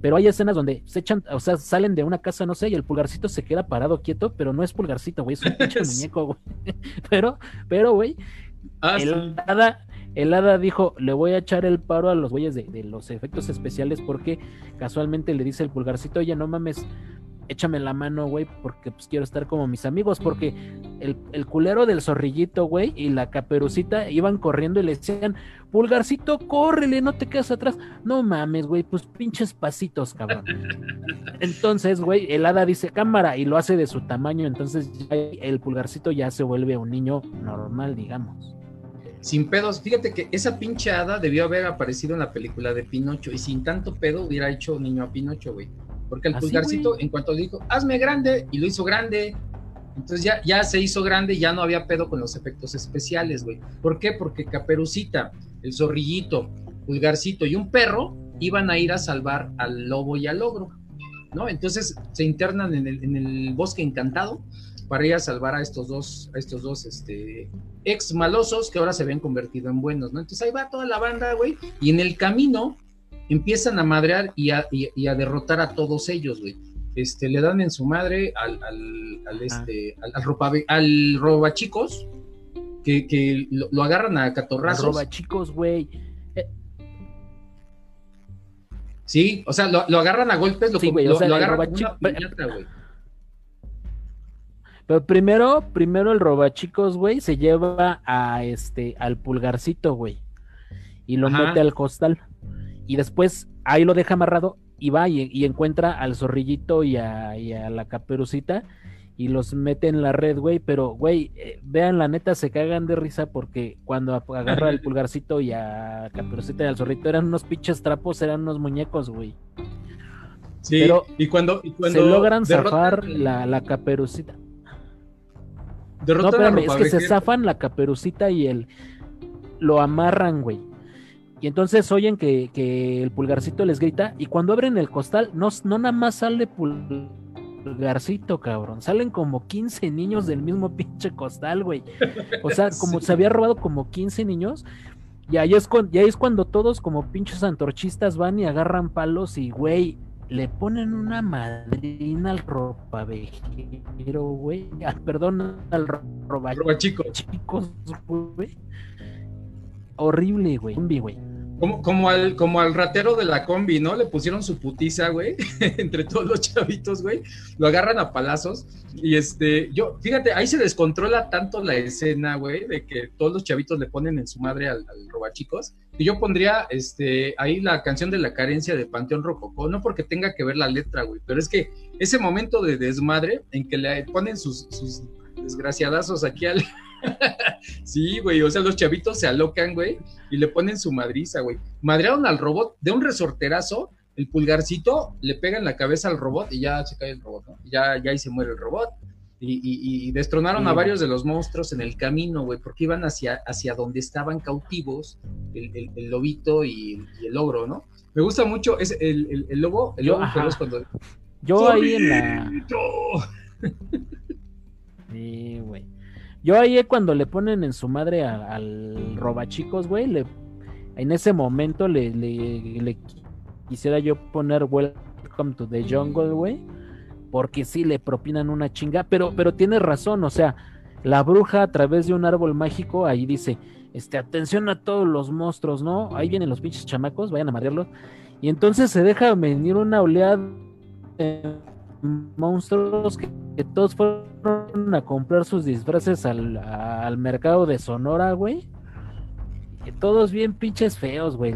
Pero hay escenas donde se echan, o sea, salen de una casa, no sé, y el pulgarcito se queda parado quieto, pero no es pulgarcito, güey, es un pinche muñeco, güey. Pero, pero, güey, ah, el, hada, el hada dijo, le voy a echar el paro a los güeyes de, de, los efectos especiales porque casualmente le dice el pulgarcito, oye, no mames, échame la mano, güey, porque pues quiero estar como mis amigos, porque el, el, culero del zorrillito, güey, y la caperucita iban corriendo y le decían, pulgarcito, córrele, no te quedas atrás. No mames, güey, pues pinches pasitos, cabrón. Entonces, güey, el hada dice cámara y lo hace de su tamaño, entonces el pulgarcito ya se vuelve un niño normal, digamos. Sin pedos, fíjate que esa pinche hada debió haber aparecido en la película de Pinocho y sin tanto pedo hubiera hecho niño a Pinocho, güey. Porque el pulgarcito, en cuanto dijo, hazme grande, y lo hizo grande. Entonces ya, ya se hizo grande, ya no había pedo con los efectos especiales, güey. ¿Por qué? Porque Caperucita, el zorrillito, Pulgarcito y un perro iban a ir a salvar al lobo y al ogro, ¿no? Entonces se internan en el, en el bosque encantado para ir a salvar a estos dos, a estos dos, este, ex malosos que ahora se habían convertido en buenos, ¿no? Entonces ahí va toda la banda, güey, y en el camino empiezan a madrear y a, y, a derrotar a todos ellos, güey. Este, le dan en su madre al, al, al este, al, al, ropa, al robachicos, que, que lo, agarran a catorrazos. Robachicos, güey. Eh. Sí, o sea, lo, lo, agarran a golpes, lo, sí, o sea, lo agarran güey. Pero primero, primero el robachicos, güey, se lleva a este, al pulgarcito, güey. Y lo mete al costal y después ahí lo deja amarrado y va y, encuentra al zorrillito y a, la caperucita y los mete en la red, güey, pero, güey, eh, vean, la neta, se cagan de risa porque cuando agarra el pulgarcito y a Caperucita y al zorrito eran unos pinches trapos, eran unos muñecos, güey. Sí, pero y cuando, se logran zafar la, la caperucita. no, espérame, es que se zafan la caperucita y el lo amarran, güey. Y entonces oyen que, el pulgarcito les grita y cuando abren el costal no, no nada más sale pulgarcito, cabrón. Salen como 15 niños del mismo pinche costal, güey. O sea, como se había robado como 15 niños. Y ahí es, cuando, es cuando todos como pinches antorchistas van y agarran palos y, güey, le ponen una madrina al ropa vejero, güey. Ah, perdón, al roba, chicos, güey horrible, güey. güey. Como, como, al, como al ratero de la combi, ¿no? Le pusieron su putiza, güey, entre todos los chavitos, güey. Lo agarran a palazos. Y este, yo, fíjate, ahí se descontrola tanto la escena, güey, de que todos los chavitos le ponen en su madre al, al robachicos. Y yo pondría, este, ahí la canción de la carencia de Panteón Rococó, no porque tenga que ver la letra, güey, pero es que ese momento de desmadre en que le ponen sus, sus desgraciadazos aquí al, sí, güey, o sea, los chavitos se alocan, güey, y le ponen su madriza, güey. Madrearon al robot de un resorterazo, el pulgarcito le pega en la cabeza al robot y ya se cae el robot, ¿no? Ya, ya ahí se muere el robot. Y, destronaron a varios de los monstruos en el camino, güey, porque iban hacia, hacia donde estaban cautivos el, lobito y, el ogro, ¿no? Me gusta mucho es el, lobo, el lobo, es cuando... Yo ahí en la... Sí, güey. Yo ahí cuando le ponen en su madre al robachicos, güey, le, en ese momento le, quisiera yo poner Welcome to the Jungle, güey, porque sí le propinan una chinga, pero, pero tiene razón, o sea, la bruja a través de un árbol mágico ahí dice, este, atención a todos los monstruos, ¿no? Ahí vienen los pinches chamacos, vayan a marearlos. Y entonces se deja venir una oleada de monstruos que, todos fueron a comprar sus disfraces al, mercado de Sonora, güey. Que todos bien pinches feos, güey.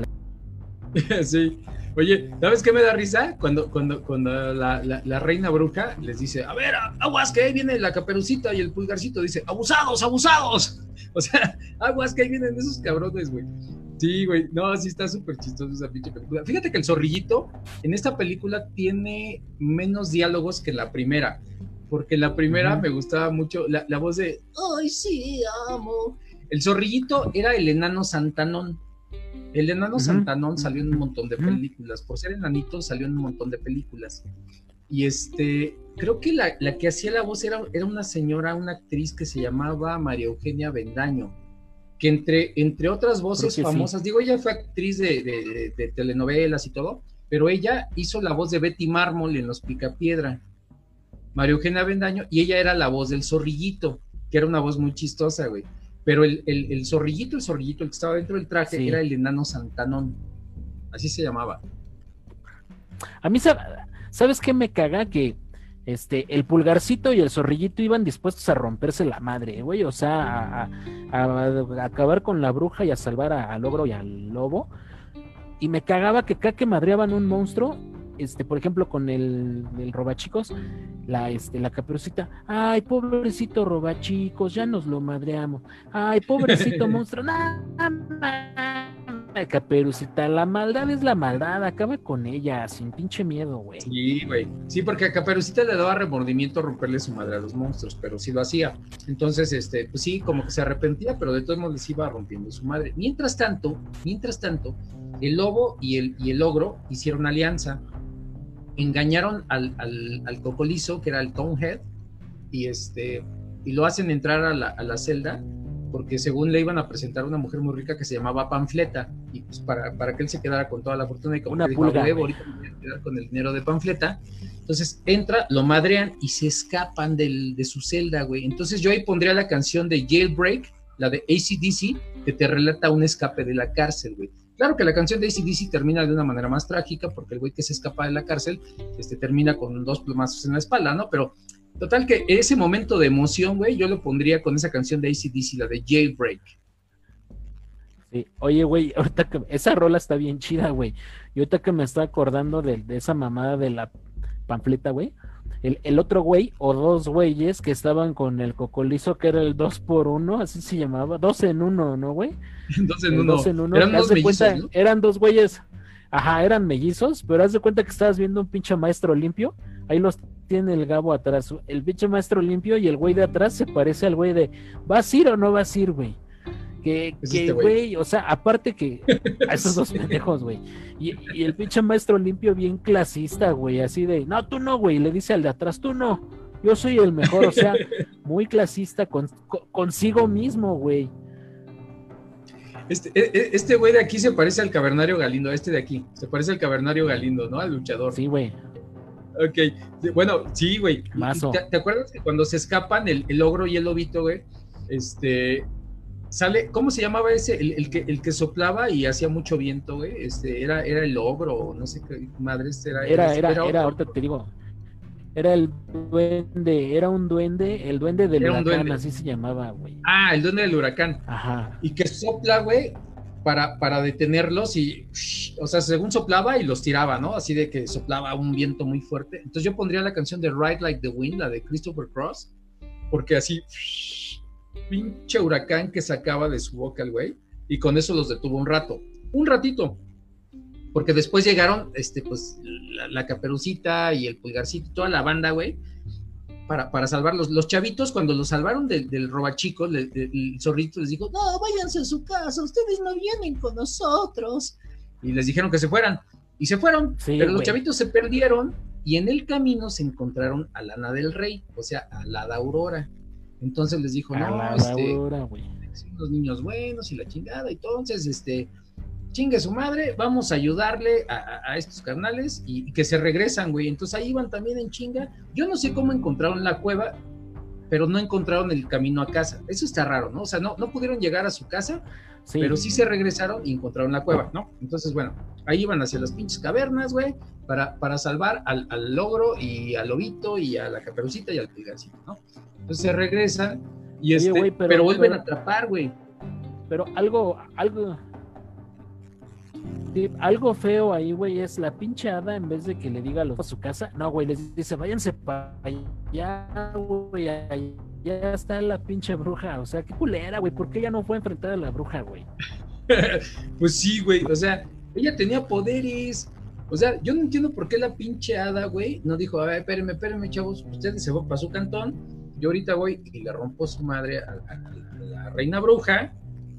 Sí. Oye, ¿sabes qué me da risa? Cuando, cuando, cuando la, reina bruja les dice, a ver, aguas que ahí viene la caperucita y el pulgarcito, dice, abusados, abusados. O sea, aguas que ahí vienen esos cabrones, güey. Sí, güey. No, sí está súper chistoso esa pinche película. Fíjate que el zorrillito en esta película tiene menos diálogos que la primera. Porque la primera me gustaba mucho la, voz de Ay, sí, amo. El zorrillito era el enano Santanón. El enano Santanón salió en un montón de películas. Por ser enanito, salió en un montón de películas. Y este, creo que la, que hacía la voz era, era una señora, una actriz que se llamaba María Eugenia Bendaño que entre, entre otras voces famosas, digo, ella fue actriz de, telenovelas y todo, pero ella hizo la voz de Betty Mármol en Los Picapiedra, María Eugenia Bendaño, y ella era la voz del zorrillito, que era una voz muy chistosa, güey. Pero el, el, zorrillito, el zorrillito, el que estaba dentro del traje, era el enano Santanón, así se llamaba. A mí, ¿sabes qué me caga? Que este, el pulgarcito y el zorrillito iban dispuestos a romperse la madre, güey, o sea, a, acabar con la bruja y a salvar al ogro y al lobo. Y me cagaba que cada que madreaban un monstruo, este, por ejemplo, con el, el robachicos, la, este, la caperucita, ay, pobrecito robachicos, ya nos lo madreamos, ay, pobrecito monstruo, nada, Caperucita, la maldad es la maldad, acaba con ella, sin pinche miedo, güey. Sí, güey. Sí, porque a Caperucita le daba remordimiento romperle su madre a los monstruos, pero sí lo hacía. Entonces, este, pues sí, como que se arrepentía, pero de todos modos les iba rompiendo su madre. Mientras tanto, mientras tanto, el lobo y el, y el ogro hicieron alianza, engañaron al, al, cocolizo, que era el Tonehead, y este, y lo hacen entrar a la, a la celda porque según le iban a presentar una mujer muy rica que se llamaba Panfleta, y pues para, para que él se quedara con toda la fortuna y como una dijo, ahorita me voy a quedar con el dinero de Panfleta. Entonces entra, lo madrean y se escapan del, de su celda, güey. Entonces yo ahí pondría la canción de Jailbreak, la de ACDC, que te relata un escape de la cárcel, güey. Claro que la canción de ACDC termina de una manera más trágica, porque el güey que se escapa de la cárcel este, termina con dos plumazos en la espalda, ¿no? Pero Total que ese momento de emoción, güey, yo lo pondría con esa canción de ACDC, la de Jailbreak. Sí, oye, güey, ahorita que esa rola está bien chida, güey. Y ahorita que me estoy acordando de, esa mamada de la panfleta, güey. El, otro güey o dos güeyes que estaban con el cocolizo que era el 2 por 1 así se llamaba, dos en uno, ¿no, güey? dos en uno. Dos en uno. Eran, dos mellizos, eran dos güeyes, ajá, eran mellizos, pero haz de cuenta que estabas viendo un pinche maestro limpio, ahí los tiene el Gabo atrás. El bicho maestro limpio y el güey de atrás se parece al güey de ¿vas a ir o no vas a ir, güey? Que, este güey, o sea, aparte que a esos dos pendejos, güey. Y, el pinche maestro limpio bien clasista, güey, así de, no, tú no, güey, le dice al de atrás, tú no, yo soy el mejor, o sea, muy clasista consigo mismo, güey. Este, e, e, este güey de aquí se parece al cavernario Galindo, este de aquí, se parece al cavernario Galindo, ¿no? Al luchador. Sí, güey. Ok, bueno, sí, güey. ¿Te, acuerdas que cuando se escapan el, el ogro y el lobito, güey? Este, sale, ¿cómo se llamaba ese? El, que, el que soplaba y hacía mucho viento, güey. Este, era, era el ogro, no sé qué madre este era. Era, era, era, ahorita te digo. Era el duende, era un duende, el duende del huracán, así se llamaba, güey. Ah, el duende del huracán. Ajá. Y que sopla, güey, para, para detenerlos y, o sea, según soplaba y los tiraba, ¿no? Así de que soplaba un viento muy fuerte. Entonces yo pondría la canción de Ride Like the Wind, la de Christopher Cross, porque así, pinche huracán que sacaba de su boca el güey, y con eso los detuvo un rato, un ratito, porque después llegaron, este, pues, la, caperucita y el pulgarcito, toda la banda, güey, para, para salvarlos. Los chavitos, cuando los salvaron del, del robachico, el zorrito les dijo, no, váyanse a su casa, ustedes no vienen con nosotros. Y les dijeron que se fueran. Y se fueron, pero los chavitos se perdieron y en el camino se encontraron a Lana del Rey, o sea, a la Aurora. Entonces les dijo, no, este, los niños buenos y la chingada. Entonces, este, chingue su madre, vamos a ayudarle a, estos carnales y, que se regresan, güey. Entonces ahí iban también en chinga. Yo no sé cómo encontraron la cueva, pero no encontraron el camino a casa. Eso está raro, ¿no? O sea, no, no pudieron llegar a su casa, pero sí se regresaron y encontraron la cueva, ¿no? Entonces, bueno, ahí iban hacia las pinches cavernas, güey, para, para salvar al, logro y al lobito y a la caperucita y al pulgarcito, ¿no? Entonces se regresan y este, pero, vuelven a atrapar, güey. Pero algo, algo, algo feo ahí, güey, es la pinche hada en vez de que le diga a, los, a su casa, no, güey, les dice, váyanse para allá, güey, ya está la pinche bruja. O sea, qué culera, güey, ¿por qué ella no fue a enfrentar a la bruja, güey? pues sí, güey, o sea, ella tenía poderes. O sea, yo no entiendo por qué la pinche hada, güey, no dijo, a ver, espérenme, espérenme, chavos, ustedes se van para su cantón, yo ahorita voy y le rompo su madre a la reina bruja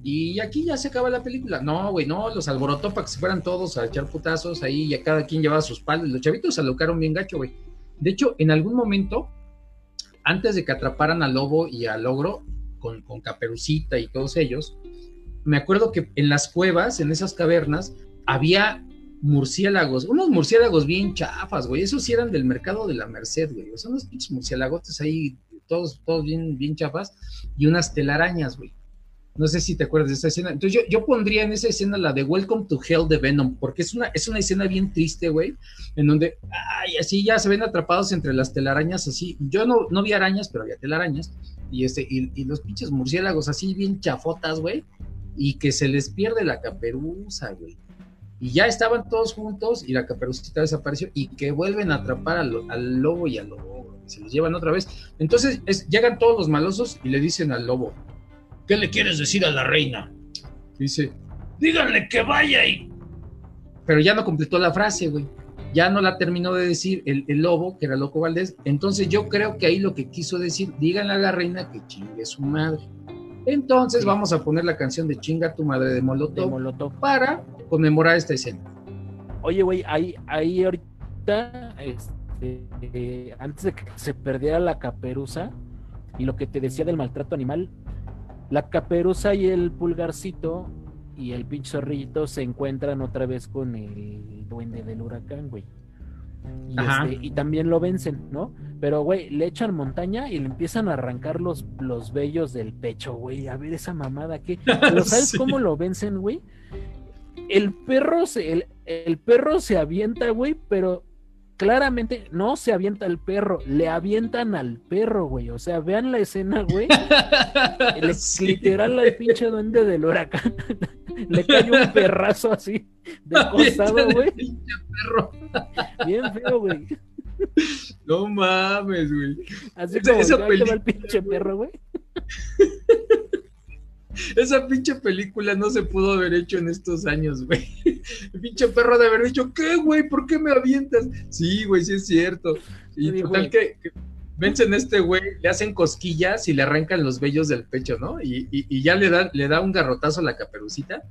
y aquí ya se acaba la película. No, güey, no, los alborotó para que se fueran todos a echar putazos ahí y a cada quien llevaba sus palos. Los chavitos se alocaron bien gacho, güey. De hecho, en algún momento, antes de que atraparan al lobo y al ogro, con, con Caperucita y todos ellos, me acuerdo que en las cuevas, en esas cavernas, había murciélagos, unos murciélagos bien chafas, güey. Esos sí eran del mercado de la Merced, güey. Son unos pinches murciélagotes ahí, todos, todos bien, bien chafas, y unas telarañas, güey. No sé si te acuerdas de esa escena. Entonces yo, pondría en esa escena la de Welcome to Hell de Venom, porque es una, es una escena bien triste, güey, en donde, ay, así ya se ven atrapados entre las telarañas, así. Yo no, no vi arañas, pero había telarañas, y, este, y, los pinches murciélagos así bien chafotas, güey, y que se les pierde la caperuza, güey. Y ya estaban todos juntos y la caperucita desapareció y que vuelven a atrapar al, al lobo y al lobo, se los llevan otra vez. Entonces llegan todos los malosos y le dicen al lobo, ¿Qué le quieres decir a la reina? Dice, díganle que vaya y... Pero ya no completó la frase, güey. Ya no la terminó de decir el, lobo, que era Loco Valdés. Entonces yo creo que ahí lo que quiso decir, díganle a la reina que chingue su madre. Entonces vamos a poner la canción de Chinga tu madre de Molotov, para conmemorar esta escena. Oye, güey, ahí, ahí ahorita, este, antes de que se perdiera la caperuza y lo que te decía del maltrato animal, la caperuza y el pulgarcito y el pinche zorrito se encuentran otra vez con el duende del huracán, güey. Y, este, y, también lo vencen, ¿no? Pero, güey, le echan montaña y le empiezan a arrancar los, los vellos del pecho, güey. A ver esa mamada que. Pero ¿sabes cómo lo vencen, güey? El perro se, el, el perro se avienta, güey, pero claramente no se avienta al perro, le avientan al perro, güey. O sea, vean la escena, güey. Literal, al pinche duende del huracán le cae un perrazo así de costado, güey. Bien feo, güey. No mames, güey. Así como esa, esa el pinche perro, güey. Esa pinche película no se pudo haber hecho en estos años, güey. El pinche perro de haber dicho, ¿qué, güey? ¿Por qué me avientas? Sí, güey, sí es cierto. Y total que, vencen a este güey, le hacen cosquillas y le arrancan los vellos del pecho, ¿no? Y, ya le da, le da un garrotazo a la caperucita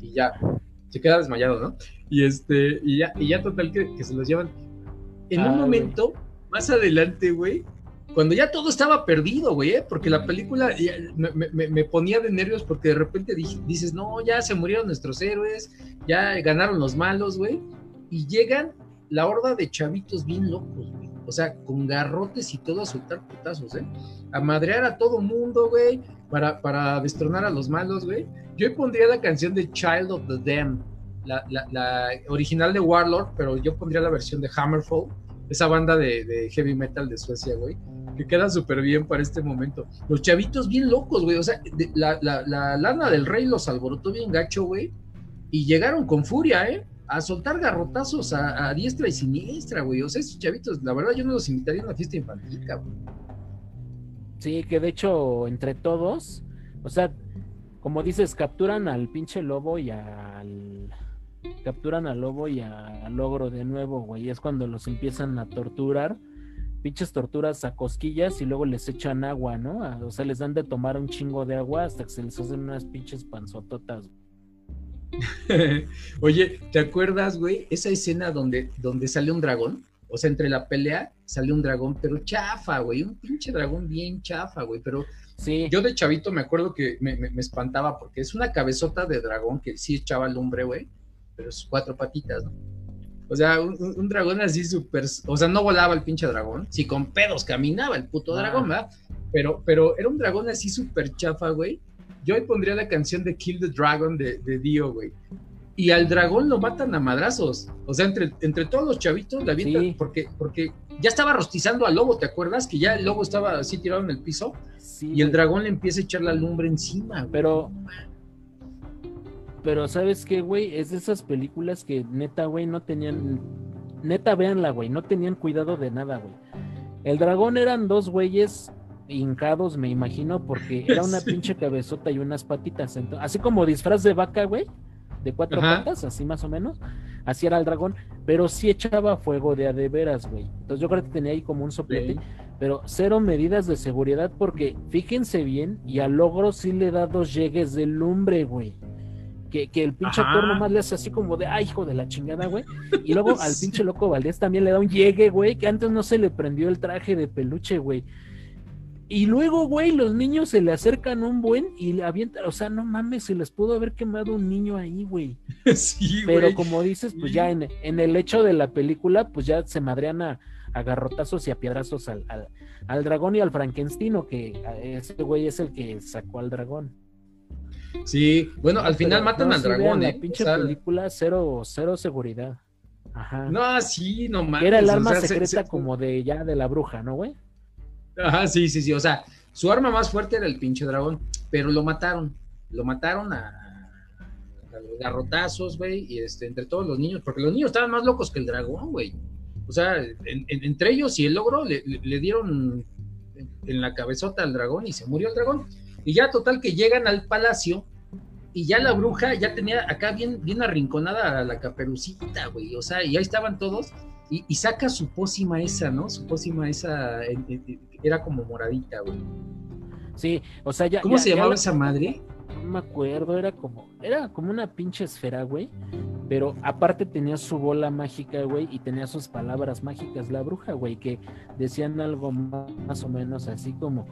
y ya se queda desmayado, ¿no? Y este, y ya, y ya total que, se los llevan. En un momento, más adelante, güey, cuando ya todo estaba perdido, güey, ¿eh? porque la película me, ponía de nervios porque de repente dices, no, ya se murieron nuestros héroes, ya ganaron los malos, güey, y llegan la horda de chavitos bien locos, güey, o sea, con garrotes y todo a soltar putazos, ¿eh? A madrear a todo mundo, güey, para, para destronar a los malos, güey. Yo pondría la canción de Child of the Dam, la, la original de Warlord, pero yo pondría la versión de Hammerfall esa banda de, heavy metal de Suecia, güey, que queda súper bien para este momento. Los chavitos bien locos, güey, o sea, la, lana del rey los alborotó bien gacho, güey, y llegaron con furia, ¿eh? A soltar garrotazos a, diestra y siniestra, güey. O sea, esos chavitos, la verdad, yo no los invitaría a una fiesta infantil, cabrón. Sí, que de hecho, entre todos, o sea, como dices, capturan al pinche lobo y al capturan al lobo y al logro de nuevo, güey. Es cuando los empiezan a torturar. Pinches torturas a cosquillas y luego les echan agua, ¿no? o sea, les dan de tomar un chingo de agua hasta que se les hacen unas pinches panzototas. Oye, ¿te acuerdas, güey? Esa escena donde, donde sale un dragón. O sea, entre la pelea sale un dragón, pero chafa, güey. Un pinche dragón bien chafa, güey. Pero sí. yo de chavito me acuerdo que me, me, espantaba porque es una cabezota de dragón que sí echaba lumbre, güey. Pero sus cuatro patitas, ¿no? O sea, un, dragón así súper. O sea, no volaba el pinche dragón. Sí, con pedos caminaba el puto ah. dragón, ¿verdad? Pero, pero era un dragón así súper chafa, güey. Yo ahí pondría la canción de Kill the Dragon de, de Dio, güey. Y al dragón lo matan a madrazos. O sea, entre, entre todos los chavitos la avientan porque, porque ya estaba rostizando al lobo, ¿te acuerdas? Que ya el lobo estaba así tirado en el piso. y el dragón le empieza a echar la lumbre encima. Pero, pero ¿sabes qué, güey? Es de esas películas que neta, güey, no tenían, neta, véanla, güey, no tenían cuidado de nada, güey. El dragón eran dos güeyes hincados, me imagino, porque era una pinche cabezota y unas patitas. así como disfraz de vaca, güey, de cuatro patas, así más o menos. Así era el dragón, pero sí echaba fuego de a de veras, güey. Entonces yo creo que tenía ahí como un soplete, pero cero medidas de seguridad, porque fíjense bien, y al logro sí le da dos llegues de lumbre, güey. Que, que, el pinche actor nomás le hace así como de, ay, hijo de la chingada, güey. Y luego al pinche loco Valdés también le da un llegue, güey, que antes no se le prendió el traje de peluche, güey. Y luego, güey, los niños se le acercan un buen y le avientan, o sea, no mames, se les pudo haber quemado un niño ahí, güey. Sí, Pero como dices, pues ya en, el hecho de la película, pues ya se madrean a, garrotazos y a piedrazos al, al, dragón y al Frankenstein, que ese güey es el que sacó al dragón. Sí, bueno, al final matan al dragón, ¿eh? La pinche película, cero, cero seguridad. Ajá. No, sí, no mames. Era el arma secreta como de ya de la bruja, ¿no, güey? Ajá, sí, sí, sí. O sea, su arma más fuerte era el pinche dragón, pero lo mataron. Lo mataron a, los garrotazos, güey, y este, entre todos los niños, porque los niños estaban más locos que el dragón, güey. O sea, entre ellos y el logro le, dieron en la cabezota al dragón y se murió el dragón. Y ya total que llegan al palacio y ya la bruja ya tenía acá bien, bien arrinconada a la caperucita, güey. O sea, y ahí estaban todos y, saca su pócima esa, ¿no? Su pócima esa era como moradita, güey. Sí, o sea, ya. ¿Cómo se llamaba esa madre? No me acuerdo, era como, era como una pinche esfera, güey. Pero aparte tenía su bola mágica, güey, y tenía sus palabras mágicas, la bruja, güey, que decían algo más, o menos así como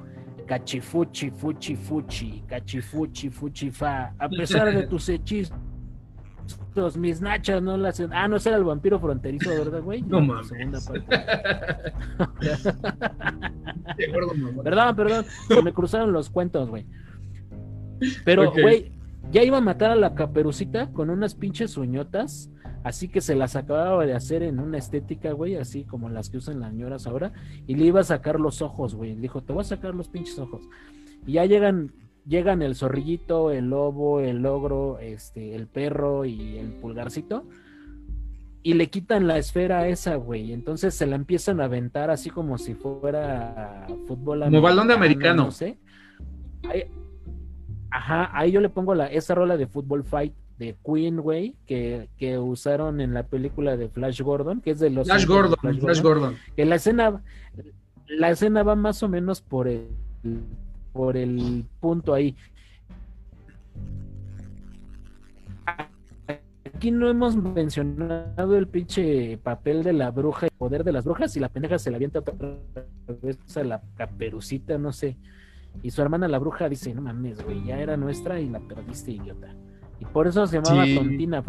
cachifuchi, fuchi, fuchi, cachifuchi, fuchi, fa. A pesar de tus hechizos mis nachas no las. Ah, no, era el vampiro fronterizo, ¿verdad, güey? No mames. perdón, perdón. me cruzaron los cuentos, güey. Pero, güey, ya iba a matar a la caperucita con unas pinches uñotas. Así que se las acababa de hacer en una estética, güey, así como las que usan las señoras ahora. Y le iba a sacar los ojos, güey. Le dijo, te voy a sacar los pinches ojos. Y ya llegan llegan el zorrillito, el lobo, el ogro, este, el perro y el pulgarcito y le quitan la esfera a esa, güey. Entonces se la empiezan a aventar así como si fuera fútbol Como balón de americano. No sé. ajá, ahí yo le pongo la, esa rola de Football Fight de Queen, güey, que, que usaron en la película de Flash Gordon, que es de los... Flash Gordon, Flash, Gordon. Que la escena, la escena va más o menos por el por el punto ahí. Aquí no hemos mencionado el pinche papel de la bruja, el poder de las brujas, y la pendeja se la avienta otra vez a la caperucita, no sé. Y su hermana la bruja dice, no mames, güey, ya era nuestra y la perdiste, idiota. Y por eso se llamaba Tontina.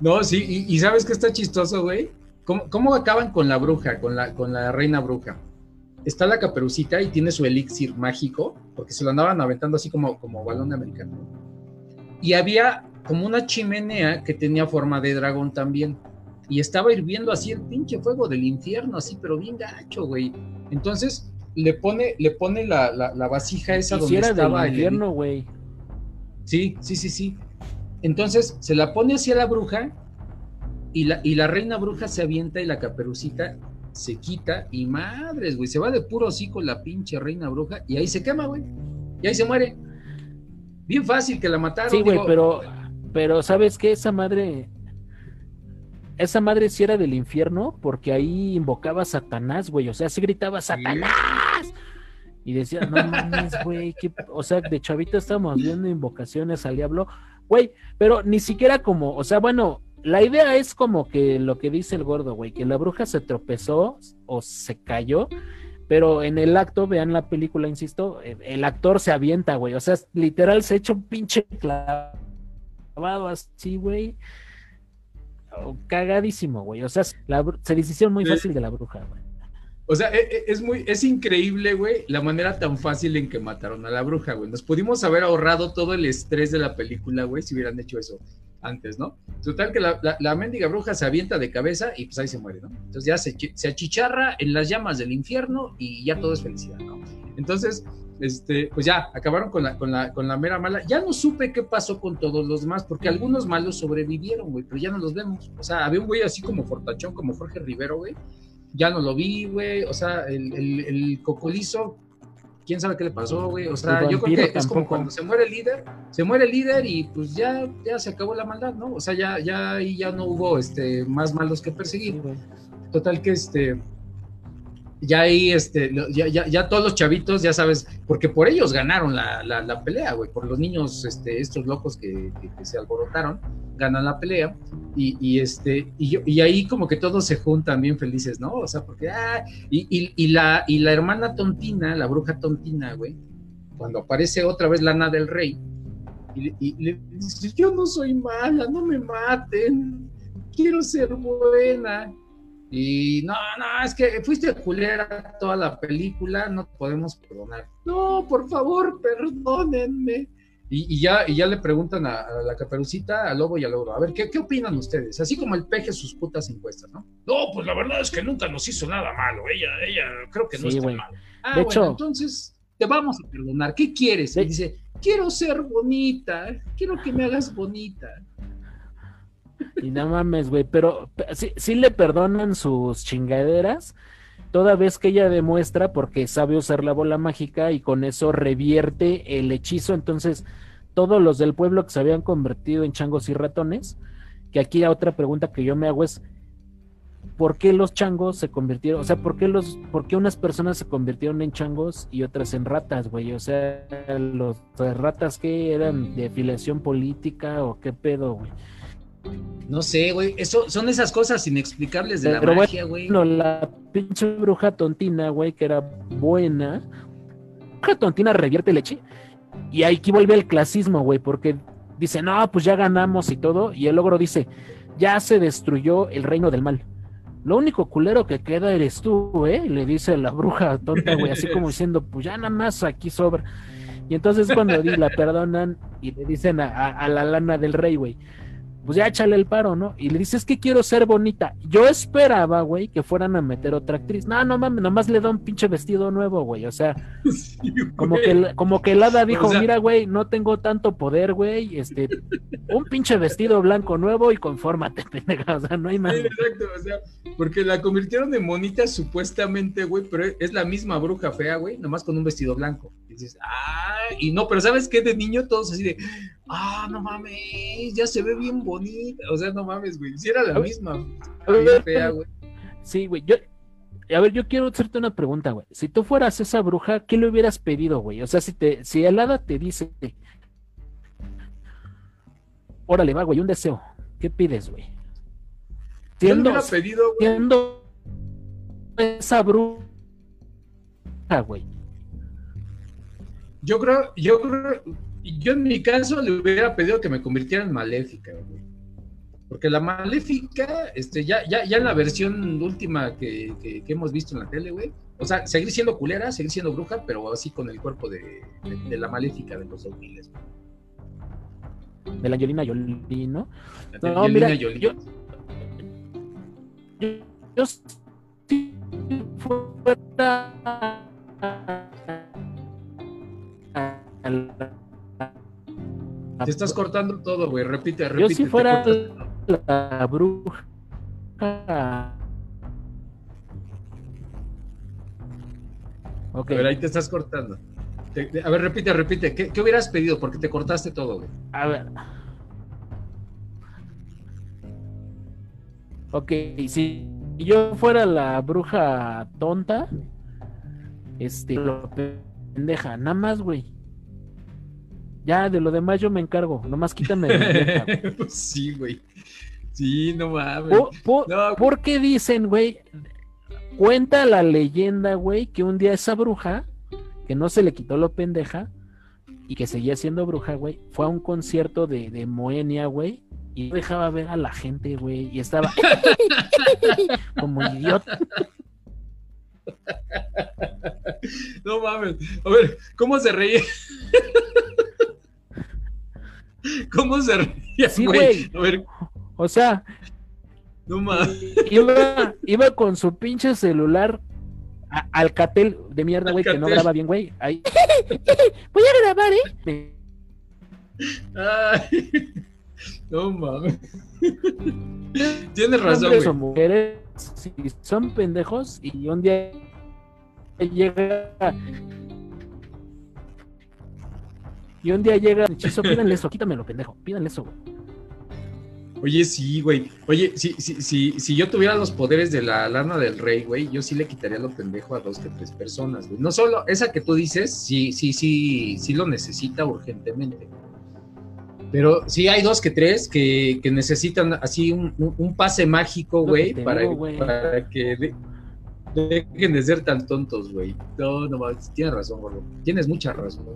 No, sí, y, ¿sabes qué está chistoso, güey? ¿Cómo, ¿Cómo, acaban con la bruja, con la, con la reina bruja? está la caperucita y tiene su elixir mágico, porque se lo andaban aventando así como, como balón americano. Y había como una chimenea que tenía forma de dragón también. Y estaba hirviendo así el pinche fuego del infierno, así, pero bien gacho, güey. Entonces le pone, le pone la, la, vasija esa donde estaba el infierno, güey. Sí, sí, sí, sí. Entonces se la pone hacia la bruja y la, y la reina bruja se avienta y la caperucita se quita y madres, güey, se va de puro hocico la pinche reina bruja y ahí se quema, güey. Y ahí se muere. Bien fácil que la mataron. Sí, güey, pero, pero ¿sabes qué? Esa madre. esa madre sí era del infierno porque ahí invocaba a Satanás, güey. O sea, se gritaba Satanás. Y decía, no mames, güey. O sea, de chavito estábamos viendo invocaciones al diablo. Güey, pero ni siquiera como, o sea, bueno, la idea es como que lo que dice el gordo, güey, que la bruja se tropezó o se cayó, pero en el acto, vean la película, insisto, el actor se avienta, güey, o sea, literal se echa un pinche clavado así, güey. Cagadísimo, güey. O sea, la, se decisión muy fácil de la bruja, güey. O sea, e, e, es muy, es increíble, güey, la manera tan fácil en que mataron a la bruja, güey. Nos pudimos haber ahorrado todo el estrés de la película, güey, si hubieran hecho eso antes, ¿no? Total que la, la, mendiga bruja se avienta de cabeza y pues ahí se muere, ¿no? Entonces ya se, se achicharra en las llamas del infierno y ya todo es felicidad, ¿no? Entonces, este, pues ya, acabaron con la, con, la, con la mera mala. Ya no supe qué pasó con todos los demás, porque algunos malos sobrevivieron, güey, pero ya no los vemos. O sea, había un güey así como Fortachón, como Jorge Rivero, güey. Ya no lo vi, güey. O sea, el, el, el cocolizo quién sabe qué le pasó, güey. O sea, yo creo que es como cuando se muere el líder, se muere el líder y pues ya, ya se acabó la maldad, ¿no? O sea, ya, ya ahí ya no hubo este más malos que perseguir. Total que este ya ahí, este, ya, ya, todos los chavitos, ya sabes, porque por ellos ganaron la, la, pelea, güey, por los niños, este, estos locos que, se alborotaron, ganan la pelea, y, este, y, y ahí como que todos se juntan bien felices, ¿no? O sea, porque, ah, y, y, la, y la hermana tontina, la bruja tontina, güey, cuando aparece otra vez Lana del Rey, y, le dice, yo no soy mala, no me maten, quiero ser buena, y no, no, es que fuiste culera toda la película, no podemos perdonar. No, por favor, perdónenme. Y, ya, y ya le preguntan a, la caperucita, al lobo y al lobo, a ver, ¿qué, ¿qué, opinan ustedes? Así como el peje sus putas encuestas, ¿no? No, pues la verdad es que nunca nos hizo nada malo, ella, ella creo que no está mal. Ah, de bueno, hecho, entonces te vamos a perdonar, ¿qué quieres? Y dice, quiero ser bonita, quiero que me hagas bonita. Y no mames, güey, pero sí, le perdonan sus chingaderas toda vez que ella demuestra porque sabe usar la bola mágica y con eso revierte el hechizo. Entonces, todos los del pueblo que se habían convertido en changos y ratones, que aquí otra pregunta que yo me hago es, ¿por qué los changos se convirtieron? O sea, ¿por qué, los, por qué unas personas se convirtieron en changos y otras en ratas, güey? O sea, los ratas que eran de afiliación política o qué pedo, güey. No sé, güey. Eso son esas cosas inexplicables de la magia, güey. No, la pinche bruja tontina, güey, que era buena. Bruja tontina revierte leche. Y aquí vuelve el clasismo, güey, porque dice, no, pues ya ganamos y todo. Y el ogro dice, ya se destruyó el reino del mal. Lo único culero que queda eres tú, ¿eh? Le dice la bruja tonta, güey, así como diciendo, pues ya nada más aquí sobra. Y entonces cuando la perdonan y le dicen a la lana del rey, güey, pues ya échale el paro, ¿no? Y le dices que quiero ser bonita. Yo esperaba, güey, que fueran a meter otra actriz. No, no mames, nomás le da un pinche vestido nuevo, güey. O sea, como que como que el hada dijo, mira, güey, no tengo tanto poder, güey. Este, un pinche vestido blanco nuevo y confórmate, pendeja. O sea, no hay más. exacto, o sea, porque la convirtieron en bonita supuestamente, güey, pero es la misma bruja fea, güey, nomás con un vestido blanco. Y dices, ah, y no, pero ¿sabes qué? De niño todos así de, ah, no mames, ya se ve bien bonita. O sea, no mames, güey. Si era la misma. fea, güey. Sí, güey. Yo, a ver, yo quiero hacerte una pregunta, güey. Si tú fueras esa bruja, ¿qué le hubieras pedido, güey? O sea, si te, si el hada te dice, órale, va, güey, un deseo. ¿Qué pides, güey? Siendo, yo pedido, güey. Siendo esa bruja, güey. Yo creo, yo creo, yo en mi caso le hubiera pedido que me convirtiera en maléfica, güey. Porque la maléfica, este, ya, ya, ya en la versión última que, que, hemos visto en la tele, güey. O sea, seguir siendo culera, seguir siendo bruja, pero así con el cuerpo de, de, la maléfica de los 2000, De la Yolina Jolie, ¿no? no, mira, Yo, yo, yo si fuera te estás cortando todo, güey. Repite, repite. Yo si fuera la bruja. Okay. A ver, ahí te estás cortando. a ver, repite, repite. ¿Qué, hubieras pedido? Porque te cortaste todo, güey. A ver. Ok, si yo fuera la bruja tonta, este, lo pendeja, nada más, güey. Ya, de lo demás yo me encargo, nomás quítame de Pues sí, güey. Sí, no mames. ¿Por, qué dicen, güey? Cuenta la leyenda, güey, que un día esa bruja, que no se le quitó lo pendeja, y que seguía siendo bruja, güey, fue a un concierto de, de Moenia, güey, y dejaba ver a la gente, güey, y estaba como idiota. No mames. A ver, ¿cómo se reía? ¿Cómo se reía? Sí, güey. A ver. O sea, no mames. Iba, iba con su pinche celular Alcatel de mierda, güey, que no graba bien, güey. Ahí. Voy a grabar, ¿eh? Ay, no mames. Tienes razón, güey. Mujeres, si son pendejos, y un día llega. Y un día llega el hechizo, pídanle eso, quítamelo, pendejo, pídanle eso. Oye, sí, güey. Oye, si, si, si, si yo tuviera los poderes de la lana del rey, güey, yo sí le quitaría lo pendejo a dos que tres personas, güey. No solo esa que tú dices, sí, sí, sí, sí lo necesita urgentemente. Pero sí hay dos que tres que, que necesitan así un, un, pase mágico, güey, para, para, que dejen de ser tan tontos, güey. No, no, tienes razón, güey. Tienes mucha razón.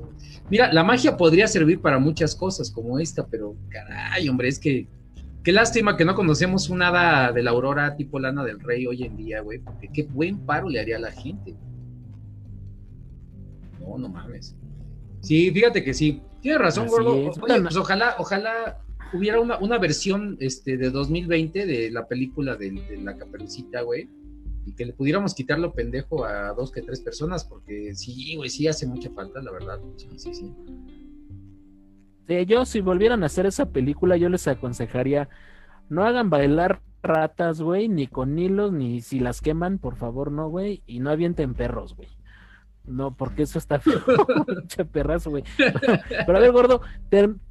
Mira, la magia podría servir para muchas cosas como esta, pero caray, hombre, es que Qué lástima que no conocemos un hada de la aurora tipo lana del rey hoy en día, güey, porque qué buen paro le haría a la gente. No, no mames. Sí, fíjate que sí. Tienes razón, gordo. Pues ojalá, ojalá hubiera una, una, versión este, de 2020 de la película de, la caperucita, güey. Y que le pudiéramos quitar lo pendejo a dos que tres personas, porque sí, güey, sí hace mucha falta, la verdad. Sí, sí, sí yo si volvieran a hacer esa película, yo les aconsejaría, no hagan bailar ratas, güey, ni con hilos, ni si las queman, por favor, no, güey, y no avienten perros, güey. No, porque eso está feo. perrazo, güey. Pero a ver, gordo,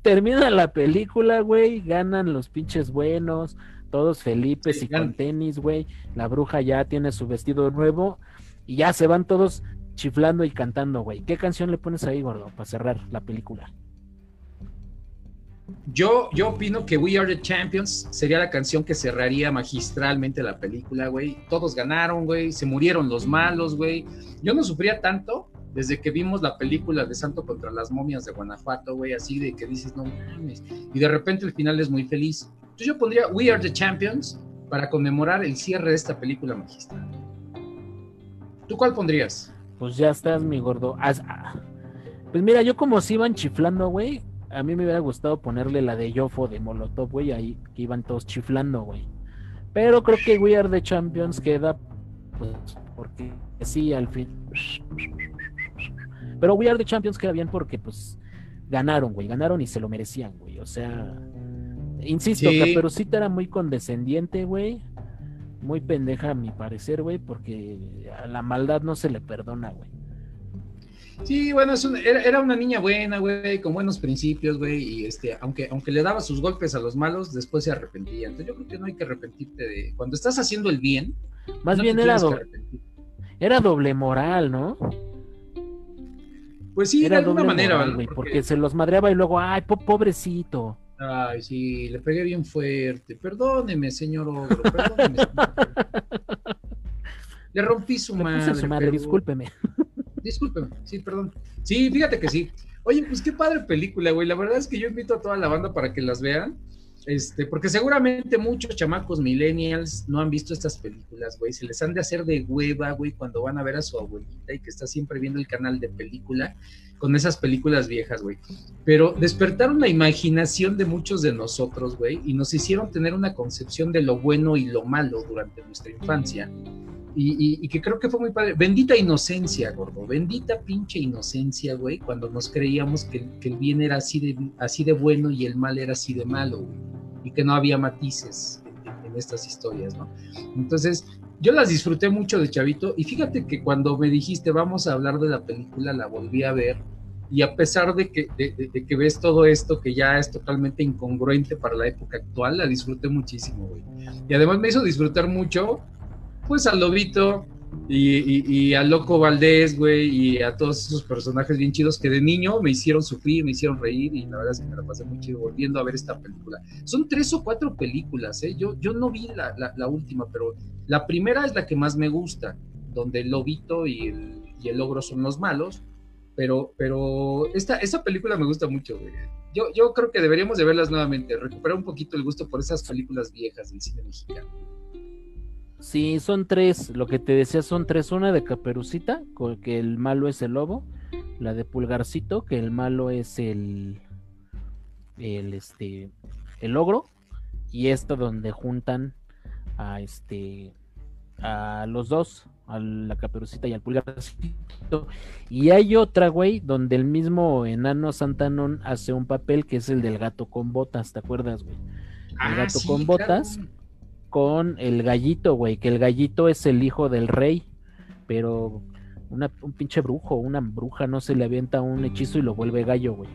termina la película, güey, ganan los pinches buenos, todos Felipes y con tenis, güey. La bruja ya tiene su vestido nuevo y ya se van todos chiflando y cantando, güey. ¿Qué canción le pones ahí, gordo, para cerrar la película? Yo, yo opino que We Are the Champions sería la canción que cerraría magistralmente la película, güey. Todos ganaron, güey. Se murieron los malos, güey. Yo no sufría tanto desde que vimos la película de Santo contra las momias de Guanajuato, güey. Así de que dices, no mames. Y de repente el final es muy feliz. Entonces yo pondría We Are the Champions para conmemorar el cierre de esta película magistral. ¿Tú cuál pondrías? Pues ya estás, mi gordo. Ah, pues mira, yo como si iban chiflando, güey a mí me hubiera gustado ponerle la de Yofo de Molotov, güey, ahí que iban todos chiflando, güey. Pero creo que We Are the Champions queda, pues, porque sí, al fin. Pero We Are the Champions queda bien porque, pues, ganaron, güey, ganaron y se lo merecían, güey. O sea, insisto, sí. Caperucita era muy condescendiente, güey. Muy pendeja a mi parecer, güey, porque a la maldad no se le perdona, güey. Sí, bueno, era, una niña buena, güey, con buenos principios, güey, y este, aunque, aunque le daba sus golpes a los malos, después se arrepentía. Entonces yo creo que no hay que arrepentirte de... Cuando estás haciendo el bien... Más bien era, era doble moral, ¿no? Pues sí, era de alguna manera, güey, porque... se los madreaba y luego, ay, pobrecito. Ay, sí, le pegué bien fuerte. Perdóneme, señor Ogro, perdóneme. le rompí su madre. Su madre, discúlpeme discúlpeme, sí, perdón. Sí, fíjate que sí. Oye, pues qué padre película, güey. La verdad es que yo invito a toda la banda para que las vean. Este, porque seguramente muchos chamacos millennials no han visto estas películas, güey. Se les han de hacer de hueva, güey, cuando van a ver a su abuelita y que está siempre viendo el canal de película con esas películas viejas, güey. Pero despertaron la imaginación de muchos de nosotros, güey, y nos hicieron tener una concepción de lo bueno y lo malo durante nuestra infancia y, que creo que fue muy padre. Bendita inocencia, gordo. Bendita pinche inocencia, güey, cuando nos creíamos que, el bien era así de, así de bueno y el mal era así de malo, güey. Y que no había matices en, estas historias, ¿no? Entonces, yo las disfruté mucho de Chavito. Y fíjate que cuando me dijiste, vamos a hablar de la película, la volví a ver. y a pesar de que, de, que ves todo esto que ya es totalmente incongruente para la época actual, la disfruté muchísimo, güey. Y además me hizo disfrutar mucho, pues al Lobito y, y, al Loco Valdés, güey, y a todos esos personajes bien chidos que de niño me hicieron sufrir, me hicieron reír y la verdad es que me la pasé muy chido volviendo a ver esta película. Son tres o cuatro películas, ¿eh? Yo, yo no vi la, última, pero la primera es la que más me gusta, donde el Lobito y el, y Ogro son los malos pero, pero esta, esta película me gusta mucho, güey. Yo, yo creo que deberíamos de verlas nuevamente, recuperar un poquito el gusto por esas películas viejas del cine mexicano. Sí, son tres, lo que te decía son tres, una de Caperucita, que el malo es el lobo, la de Pulgarcito, que el malo es el, el este, el ogro, y esta donde juntan a este, a los dos, a la caperucita y al pulgarcito. Y hay otra, güey, donde el mismo enano Santanón hace un papel que es el del gato con botas, ¿te acuerdas, güey? El ah, gato con botas con el gallito, güey, que el gallito es el hijo del rey, pero una, un pinche brujo, una bruja, no se le avienta un hechizo y lo vuelve gallo, güey.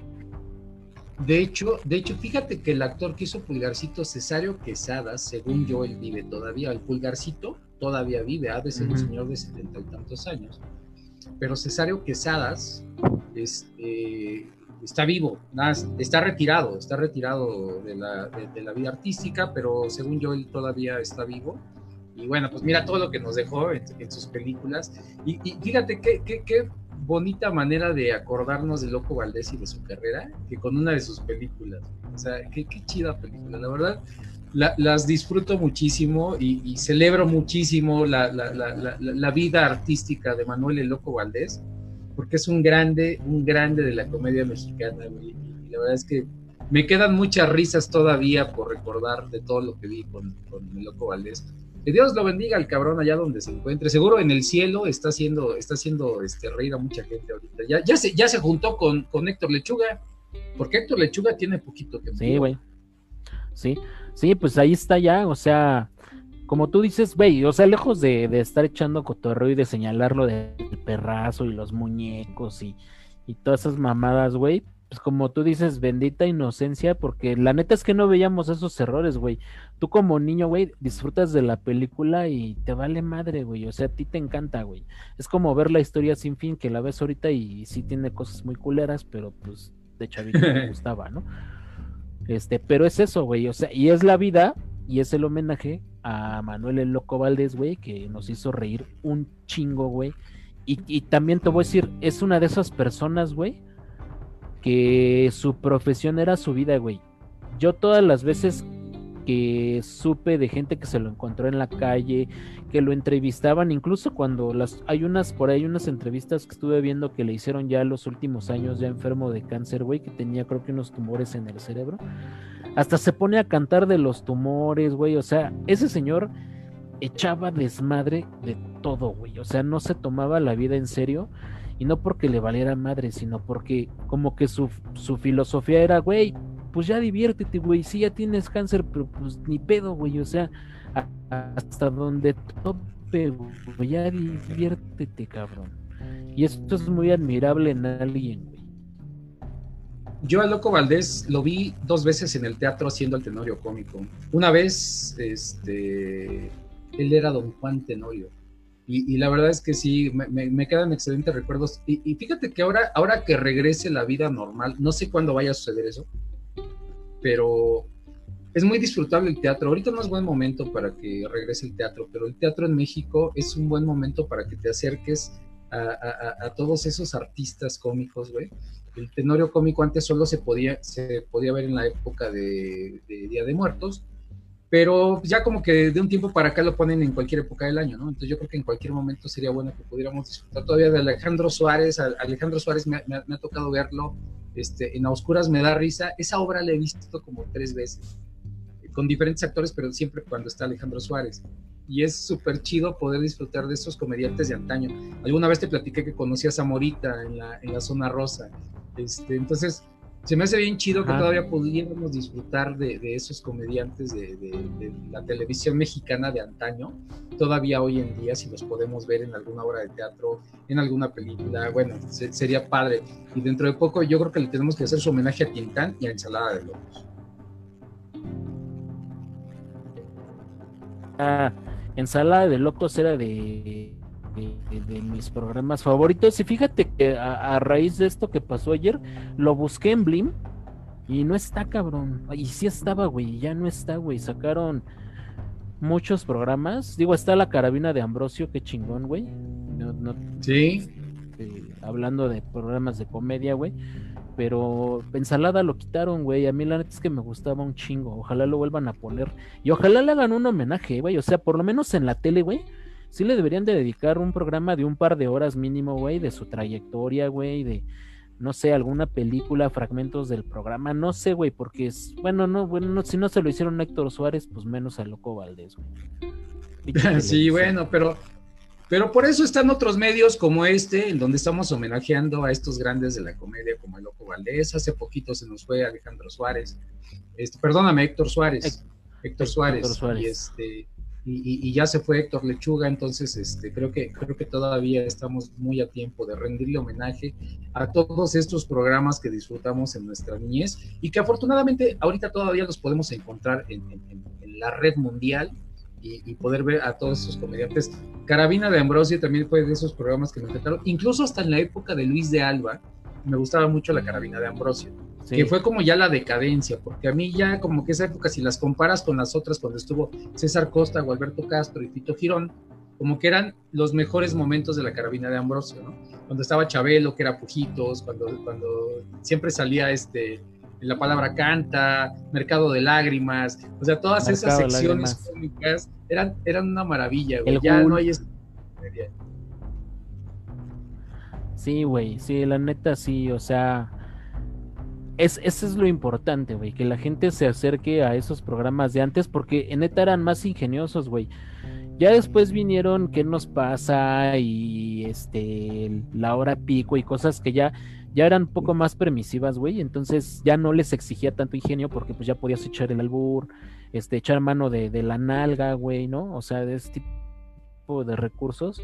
De hecho, de hecho, fíjate que el actor que hizo Pulgarcito, Cesario Quesada, según yo, él vive todavía. El Pulgarcito todavía vive, ha de ser un señor de setenta y tantos años. Pero Cesario Quesadas este, está vivo, está retirado, está retirado de la, la, vida artística, pero según yo él todavía está vivo. Y bueno, pues mira todo lo que nos dejó en, sus películas. Y, fíjate qué, bonita manera de acordarnos de Loco Valdés y de su carrera, que con una de sus películas. O sea, qué, qué chida película, la verdad las disfruto muchísimo y, celebro muchísimo la, vida artística de Manuel el Loco Valdés, porque es un grande, un grande de la comedia mexicana, Y la verdad es que me quedan muchas risas todavía por recordar de todo lo que vi con, el Loco Valdés. Que Dios lo bendiga al cabrón allá donde se encuentre. Seguro en el cielo está haciendo, está haciendo este, reír a mucha gente ahorita. Ya, ya, se, ya se juntó con, con Héctor Lechuga, porque Héctor Lechuga tiene poquito que Sí, güey. Sí. Sí, pues ahí está ya, o sea, como tú dices, güey, o sea, lejos de, estar echando cotorreo y de señalarlo del perrazo y los muñecos y, y todas esas mamadas, güey, pues como tú dices, bendita inocencia, porque la neta es que no veíamos esos errores, güey. Tú como niño, güey, disfrutas de la película y te vale madre, güey. O sea, a ti te encanta, güey. Es como ver la historia sin fin, que la ves ahorita y sí tiene cosas muy culeras, pero pues de chavito me gustaba, ¿no? Este, pero es eso, güey, o sea, y es la vida y es el homenaje a Manuel el Loco Valdés, güey, que nos hizo reír un chingo, güey. Y, y, también te voy a decir, es una de esas personas, güey, que su profesión era su vida, güey. Yo todas las veces que supe de gente que se lo encontró en la calle, que lo entrevistaban, incluso cuando las hay unas por ahí unas entrevistas que estuve viendo que le hicieron ya los últimos años ya enfermo de cáncer, güey, que tenía creo que unos tumores en el cerebro. Hasta se pone a cantar de los tumores, güey, o sea, ese señor echaba desmadre de todo, güey, o sea, no se tomaba la vida en serio y no porque le valiera madre, sino porque como que su, su filosofía era, güey, pues ya diviértete, güey. Sí, ya tienes cáncer, pero pues ni pedo, güey. O sea, hasta donde tope, güey. Ya diviértete, cabrón. Y esto es muy admirable en alguien, güey. Yo a Loco Valdés lo vi dos veces en el teatro haciendo el Tenorio cómico. Una vez, este, él era don Juan Tenorio. Y, la verdad es que sí, me, quedan excelentes recuerdos. Y, y, fíjate que ahora, ahora que regrese la vida normal, no sé cuándo vaya a suceder eso, pero es muy disfrutable el teatro. Ahorita no es buen momento para que regrese el teatro, pero el teatro en México es un buen momento para que te acerques a, todos esos artistas cómicos, güey. El tenorio cómico antes solo se podía, se podía ver en la época de, Día de Muertos, pero ya como que de un tiempo para acá lo ponen en cualquier época del año, ¿no? Entonces yo creo que en cualquier momento sería bueno que pudiéramos disfrutar todavía de Alejandro Suárez. Alejandro Suárez me, me ha tocado verlo este, en A Oscuras me da risa. Esa obra la he visto como tres veces, con diferentes actores, pero siempre cuando está Alejandro Suárez. Y es súper chido poder disfrutar de esos comediantes de antaño. Alguna vez te platiqué que conocí a Zamorita en la, en la zona rosa. Este, entonces, se me hace bien chido que todavía pudiéramos disfrutar de, esos comediantes de, la televisión mexicana de antaño, todavía hoy en día, si los podemos ver en alguna obra de teatro, en alguna película, bueno, sería padre. Y dentro de poco yo creo que le tenemos que hacer su homenaje a Tintán y a Ensalada de Locos. Ah, Ensalada de Locos era de de, mis programas favoritos. Y fíjate que a, raíz de esto que pasó ayer, lo busqué en Blim y no está, cabrón. Y sí estaba, güey, ya no está, güey. Sacaron muchos programas. Digo, está la carabina de Ambrosio, qué chingón, güey. sí. Eh, hablando de programas de comedia, güey. Pero ensalada lo quitaron, güey. A mí la neta es que me gustaba un chingo. Ojalá lo vuelvan a poner. Y ojalá le hagan un homenaje, güey. O sea, por lo menos en la tele, güey sí le deberían de dedicar un programa de un par de horas mínimo, güey, de su trayectoria, güey, de, no sé, alguna película, fragmentos del programa, no sé, güey, porque es, bueno, no, bueno, si no se lo hicieron a Héctor Suárez, pues menos a Loco Valdés, güey. Sí, bueno, pero, pero por eso están otros medios como este, en donde estamos homenajeando a estos grandes de la comedia, como el Loco Valdés. Hace poquito se nos fue Alejandro Suárez, este, perdóname, Héctor Suárez. Héctor Suárez. Héctor Suárez. Y este, y, ya se fue Héctor Lechuga, entonces este, creo, que, creo que todavía estamos muy a tiempo de rendirle homenaje a todos estos programas que disfrutamos en nuestra niñez y que afortunadamente ahorita todavía los podemos encontrar en, la red mundial y, poder ver a todos esos comediantes. Carabina de Ambrosio también fue de esos programas que me encantaron, incluso hasta en la época de Luis de Alba, me gustaba mucho la Carabina de Ambrosio que fue como ya la decadencia, porque a mí ya como que esa época, si las comparas con las otras, cuando estuvo César Costa, Gualberto Castro y Tito Girón, como que eran los mejores momentos de la carabina de Ambrosio, ¿no? Cuando estaba Chabelo, que era Pujitos, cuando, cuando siempre salía este, la palabra canta, Mercado de Lágrimas, o sea, todas esas secciones cómicas eran, eran una maravilla, güey. ya no hay... Sí, güey, sí, la neta sí, o sea, es, eso es lo importante, güey, que la gente se acerque a esos programas de antes porque en neta eran más ingeniosos, güey. Ya después vinieron qué nos pasa y este la hora pico y cosas que ya ya eran un poco más permisivas, güey, entonces ya no les exigía tanto ingenio porque pues ya podías echar el albur, este echar mano de, de la nalga, güey, ¿no? O sea, de este tipo de recursos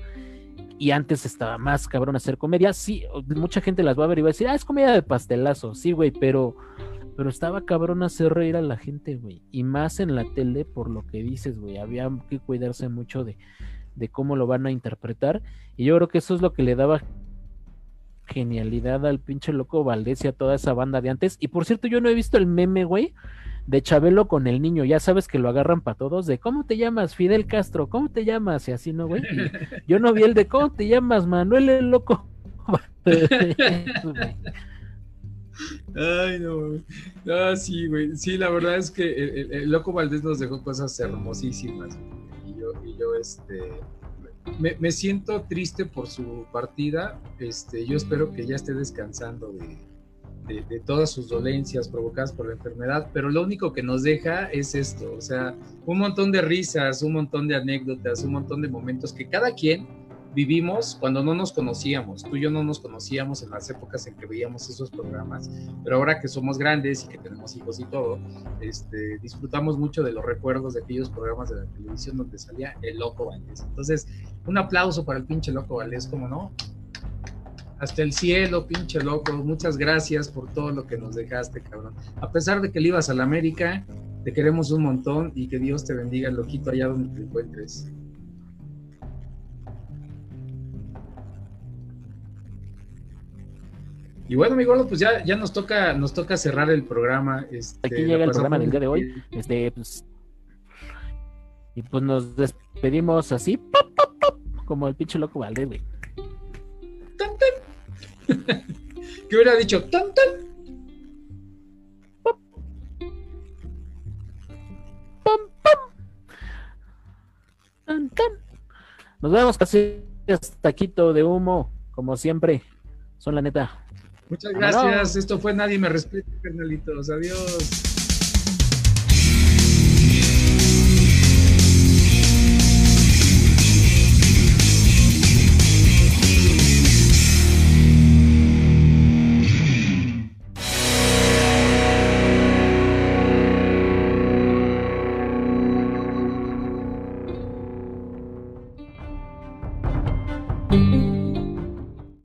y antes estaba más cabrón hacer comedia. Sí, mucha gente las va a ver y va a decir, ah, es comedia de pastelazo. Sí, güey, pero, pero estaba cabrón hacer reír a la gente, güey. Y más en la tele, por lo que dices, güey. Había que cuidarse mucho de, de cómo lo van a interpretar. Y yo creo que eso es lo que le daba genialidad al pinche loco Valdés y a toda esa banda de antes. Y por cierto, yo no he visto el meme, güey, de Chabelo con el niño, ya sabes que lo agarran para todos, de ¿cómo te llamas? Fidel Castro, ¿cómo te llamas? Y así, ¿no, güey? yo no vi el de ¿cómo te llamas? Manuel el loco. Ay, no, Ah, sí, güey. Sí, la verdad es que el, Loco Valdés nos dejó cosas hermosísimas. Y yo, y yo este, me, me, siento triste por su partida. Este, yo espero que ya esté descansando de, de, todas sus dolencias provocadas por la enfermedad, pero lo único que nos deja es esto, o sea, un montón de risas, un montón de anécdotas, un montón de momentos que cada quien vivimos cuando no nos conocíamos. Tú y yo no nos conocíamos en las épocas en que veíamos esos programas, pero ahora que somos grandes y que tenemos hijos y todo, este, disfrutamos mucho de los recuerdos de aquellos programas de la televisión donde salía el Loco Valdés. Entonces, un aplauso para el pinche Loco Valdés, como no, hasta el cielo, pinche loco. Muchas gracias por todo lo que nos dejaste, cabrón. A pesar de que le ibas a la América, te queremos un montón y que Dios te bendiga, loquito, allá donde te encuentres. Y bueno, mi gordo, pues ya, ya nos toca, nos toca cerrar el programa. Este, Aquí llega el programa del día de hoy. Este, pues, y pues nos despedimos así, como el pinche loco Valdez, güey. ¿Qué hubiera dicho? ¡Tan, tan! Nos vemos casi hasta Quito de humo, como siempre. Son la neta. Muchas gracias. Esto fue Nadie Me Respeta, carnalitos. Adiós.